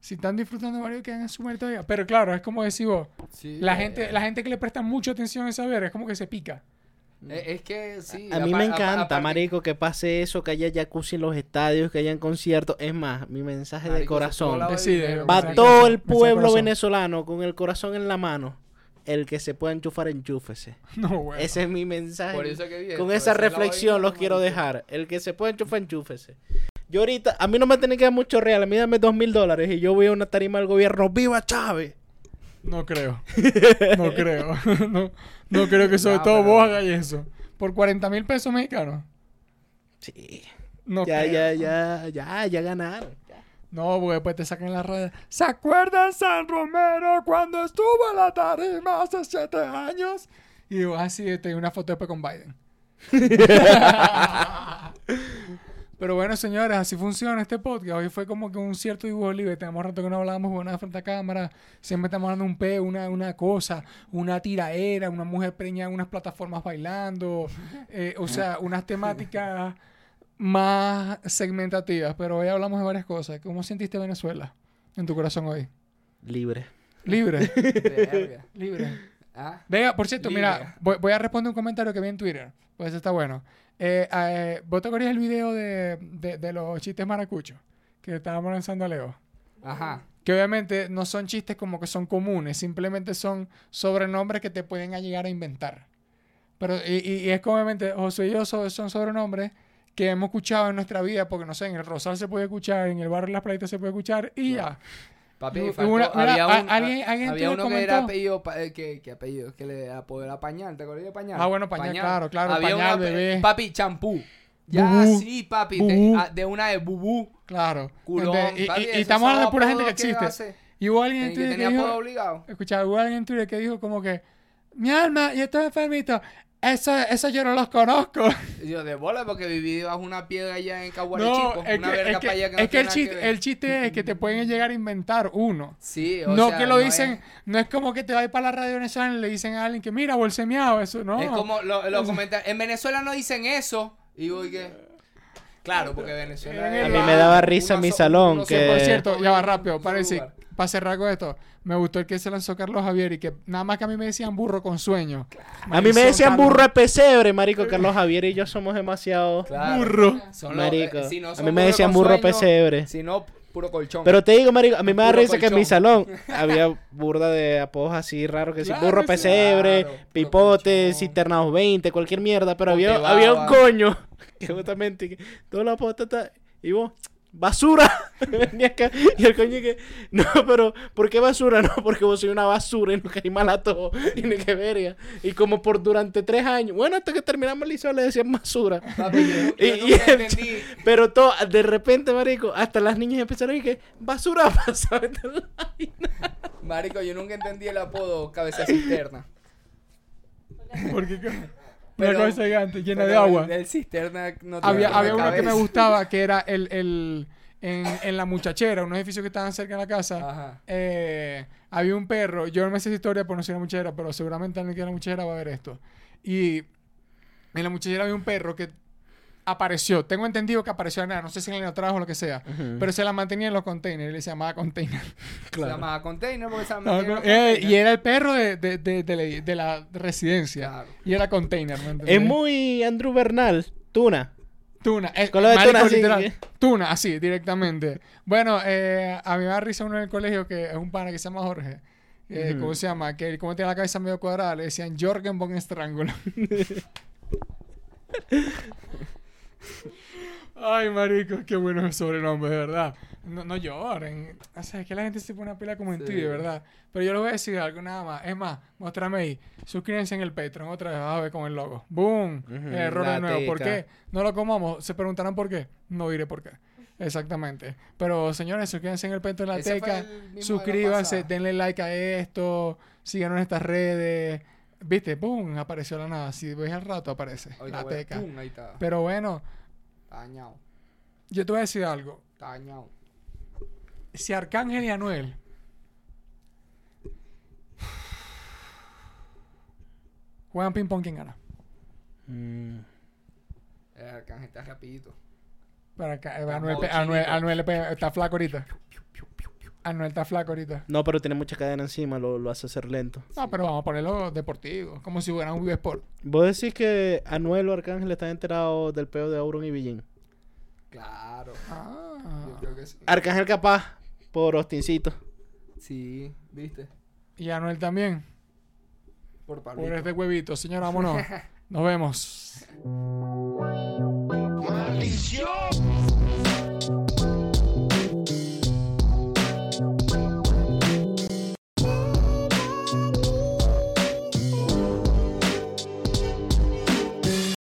Speaker 2: si están disfrutando Mario, que hagan su mérito allá. Pero claro, es como decís vos,
Speaker 3: Sí,
Speaker 2: la
Speaker 3: eh,
Speaker 2: gente, la gente que le presta mucha atención a esa verga, es como que se pica.
Speaker 3: Eh, Es que sí.
Speaker 1: A mí me encanta, marico, que pase eso, que haya jacuzzi en los estadios, que hayan conciertos. Es más, mi mensaje de
Speaker 3: Marico,
Speaker 1: corazón
Speaker 2: Decide, va
Speaker 1: todo el pueblo venezolano con el corazón en la mano. El que se pueda enchufar, enchúfese. <laughs>
Speaker 2: No, bueno.
Speaker 1: Ese es mi mensaje.
Speaker 3: Por eso que
Speaker 1: Con esa reflexión los quiero dejar. El que se pueda enchufar, enchúfese. Yo ahorita, a mí no me tiene que dar mucho real, a mí dame dos mil dólares y yo voy a una tarima del gobierno. ¡Viva Chávez!
Speaker 2: No creo. <laughs> No creo. <laughs> No, no creo que sobre
Speaker 3: No,
Speaker 2: todo
Speaker 3: pero-
Speaker 2: vos hagáis eso. Por 40 mil pesos mexicanos.
Speaker 1: Sí.
Speaker 2: No
Speaker 1: ya,
Speaker 2: creo.
Speaker 1: ya, ya, ya, ya ganaron.
Speaker 2: No, porque después te sacan en la red. ¿Se acuerdan San Romero cuando estuvo en la tarima hace siete años? Y vos así, tengo una foto después con Biden. <laughs> Pero bueno, señores, así funciona este podcast. Hoy fue como que un cierto dibujo libre. Tenemos rato que no hablábamos buena frente a cámara. Siempre estamos hablando un peo, una, una cosa, una tiraera, una mujer preñada en unas plataformas bailando. <laughs> eh, o sea, unas temáticas más segmentativas. Pero hoy hablamos de varias cosas. ¿Cómo sentiste Venezuela en tu corazón hoy?
Speaker 1: Libre.
Speaker 2: Libre. <laughs>
Speaker 3: Verga.
Speaker 2: Libre.
Speaker 3: Ah,
Speaker 2: Venga, por cierto,
Speaker 3: Libre.
Speaker 2: mira, voy, voy a responder un comentario que vi en Twitter. Pues está bueno. Eh, eh, ¿Vos te acuerdas el video de, de, de los chistes maracuchos que estábamos lanzando a Leo?
Speaker 3: Ajá.
Speaker 2: Que obviamente no son chistes como que son comunes, simplemente son sobrenombres que te pueden llegar a inventar. Pero, y, y- es que obviamente José y yo so- son sobrenombres que hemos escuchado en nuestra vida, porque no sé, en el Rosal se puede escuchar, en el barrio de Las Playitas se puede escuchar, y ya.
Speaker 3: Papi, faltó-
Speaker 2: una- mira,
Speaker 3: había, un,
Speaker 2: alguien- alguien
Speaker 3: había uno que era apellido, eh, que, que apellido, que le apoderó a pañal, ¿te acuerdas de pañal?
Speaker 2: Ah, bueno, pañal, claro, claro,
Speaker 3: Había
Speaker 2: pañal,
Speaker 3: una-
Speaker 2: bebé.
Speaker 3: Papi, champú. Ya,
Speaker 2: Bubú.
Speaker 3: sí, papi,
Speaker 2: Bubú.
Speaker 3: de, ah, de una de bubú,
Speaker 2: Claro.
Speaker 3: culón,
Speaker 2: y-
Speaker 3: papi,
Speaker 2: y, y
Speaker 3: esos
Speaker 2: estamos hablando de pura gente que existe.
Speaker 3: hace-
Speaker 2: Y hubo alguien en
Speaker 3: que
Speaker 2: Twitter que
Speaker 3: tenía
Speaker 2: dijo,
Speaker 3: obligado.
Speaker 2: escucha, hubo alguien en Twitter que dijo como que, mi alma, y estos enfermitos, eso, eso yo no los conozco.
Speaker 3: Yo de bola porque viví bajo una piedra allá en Caguari
Speaker 2: No,
Speaker 3: Chico,
Speaker 2: es
Speaker 3: una
Speaker 2: que,
Speaker 3: verga
Speaker 2: es que-
Speaker 3: para allá que
Speaker 2: es que el chiste, el chiste es que te pueden llegar a inventar uno.
Speaker 3: Sí, o
Speaker 2: no
Speaker 3: sea,
Speaker 2: que lo
Speaker 3: no
Speaker 2: dicen,
Speaker 3: es-
Speaker 2: no es como que te vas para la radio venezolana y le dicen a alguien que mira, bolsemeado, eso no.
Speaker 3: Es como lo, lo <laughs> comentan. En Venezuela no dicen eso. Y voy que. Claro, porque Venezuela.
Speaker 2: A mí me
Speaker 1: daba risa en mi salón que-
Speaker 2: Por cierto, ya va rápido,
Speaker 3: un
Speaker 2: para cerrar con esto, me gustó el que se lanzó Carlos Javier y que nada más que a mí me decían burro con sueño.
Speaker 1: A mí me decían
Speaker 2: Carlos.
Speaker 1: burro de pesebre, marico. Carlos Javier y yo somos demasiado
Speaker 3: Claro.
Speaker 2: Burro.
Speaker 3: Son los-
Speaker 1: marico.
Speaker 3: eh, si no
Speaker 1: a mí me
Speaker 3: burro
Speaker 1: decían burro
Speaker 3: sueño,
Speaker 1: pesebre.
Speaker 3: Si no, puro colchón.
Speaker 1: Pero te digo, marico, a mí me da risa que en mi salón <laughs> había burda de apodos así raros que sí,
Speaker 2: Claro,
Speaker 1: burro
Speaker 2: sí.
Speaker 1: pesebre,
Speaker 3: Claro,
Speaker 1: pipote,
Speaker 3: colchón.
Speaker 1: cisternados 20, cualquier mierda, pero había, había un coño <laughs> que justamente que todos los apodos y vos basura. <laughs> Venía acá, y el coño que, no, pero, ¿por qué basura? <laughs> No, porque vos sois una basura y no caí mal a todo. Y <laughs> ni que verga. Y como por durante tres años, bueno, hasta que terminamos el liceo le decían basura.
Speaker 3: Papi, yo, yo
Speaker 1: Y- y
Speaker 3: entendí.
Speaker 1: Pero todo, de repente, marico, hasta las niñas empezaron a decir que basura pasaba.
Speaker 3: Marico, yo nunca entendí el apodo cabeza cisterna.
Speaker 2: Porque una
Speaker 3: Pero-
Speaker 2: gigante llena de agua.
Speaker 3: El, el cisterna no
Speaker 2: Había,
Speaker 3: forma
Speaker 2: había uno que me gustaba que <laughs> era el, el en, en la muchachera, unos edificios que estaban cerca de la casa.
Speaker 3: Ajá.
Speaker 2: eh, había un perro. Yo no me sé esa historia por no ser la muchachera, pero seguramente alguien que era la muchachera va a ver esto. Y en la muchachera había un perro que apareció. Tengo entendido que apareció en nada. No sé si en el atrás o lo que sea. Pero se la mantenía en los containers. Y le <laughs> se llamaba container.
Speaker 3: Se llamaba container porque se
Speaker 2: No,
Speaker 3: llama
Speaker 2: no, eh, y era el perro de, de, de, de la, de la residencia.
Speaker 3: Claro.
Speaker 2: Y era container.
Speaker 1: Es muy Andrew Bernal, tuna.
Speaker 2: Tuna. Es,
Speaker 1: Con lo de
Speaker 2: marico,
Speaker 1: tuna, así
Speaker 2: literal. Tuna, así, directamente. Bueno, eh, a mí me da risa uno en el colegio que es un pana que se llama Jorge. Eh. ¿Cómo se llama? Que como tiene la cabeza medio cuadrada, le decían Jorgen von Strangulo. <laughs> <laughs> Ay, marico, qué bueno el sobrenombre, de verdad. No, no lloren. O sea, es que la gente se pone a pila como en ti,
Speaker 3: Sí.
Speaker 2: de verdad. Pero yo les voy a decir algo nada más. Es más, muéstrame ahí. Suscríbanse en el Patreon otra vez. Vas a ver con el logo. ¡Boom!
Speaker 1: Ujú,
Speaker 2: El error
Speaker 1: la
Speaker 2: de nuevo. ¿Por qué? No lo comamos. Se preguntarán por qué. No diré por qué. Exactamente. Pero señores, suscríbanse en el Patreon de la
Speaker 3: Ese fue
Speaker 2: Teca.
Speaker 3: el mismo de la
Speaker 2: Suscríbanse,
Speaker 3: pasada.
Speaker 2: denle like a esto. Síganos en estas redes. ¿Viste? ¡Boom! Apareció la nada. Si ves al rato, aparece.
Speaker 3: Ahorita
Speaker 2: la
Speaker 3: voy a-
Speaker 2: Teca.
Speaker 3: pum, ahí está.
Speaker 2: Pero bueno,
Speaker 3: Dañado.
Speaker 2: yo te voy a decir algo.
Speaker 3: Dañado.
Speaker 2: Si Arcángel y Anuel juegan ping pong, ¿quién gana?
Speaker 1: Mm,
Speaker 3: El arcángel está rapidito.
Speaker 2: Para acá, eh,
Speaker 3: Está
Speaker 2: Anuel, Anuel-. Anuel le pega- Anuel está flaco ahorita.
Speaker 1: No, pero tiene mucha cadena encima, lo, lo hace ser lento.
Speaker 2: No, pero vamos a ponerlo deportivo, como si fuera un Vive Sport.
Speaker 1: ¿Vos decís que Anuel o Arcángel están enterados del peo de Auron y Villín?
Speaker 3: Claro.
Speaker 2: Ah.
Speaker 3: Yo creo que sí.
Speaker 1: Arcángel capaz, por Ostincito.
Speaker 3: Sí, ¿viste?
Speaker 2: Y Anuel también.
Speaker 3: Por
Speaker 2: Por
Speaker 3: Pablito.
Speaker 2: este huevito. Señora, vámonos. <laughs> Nos vemos.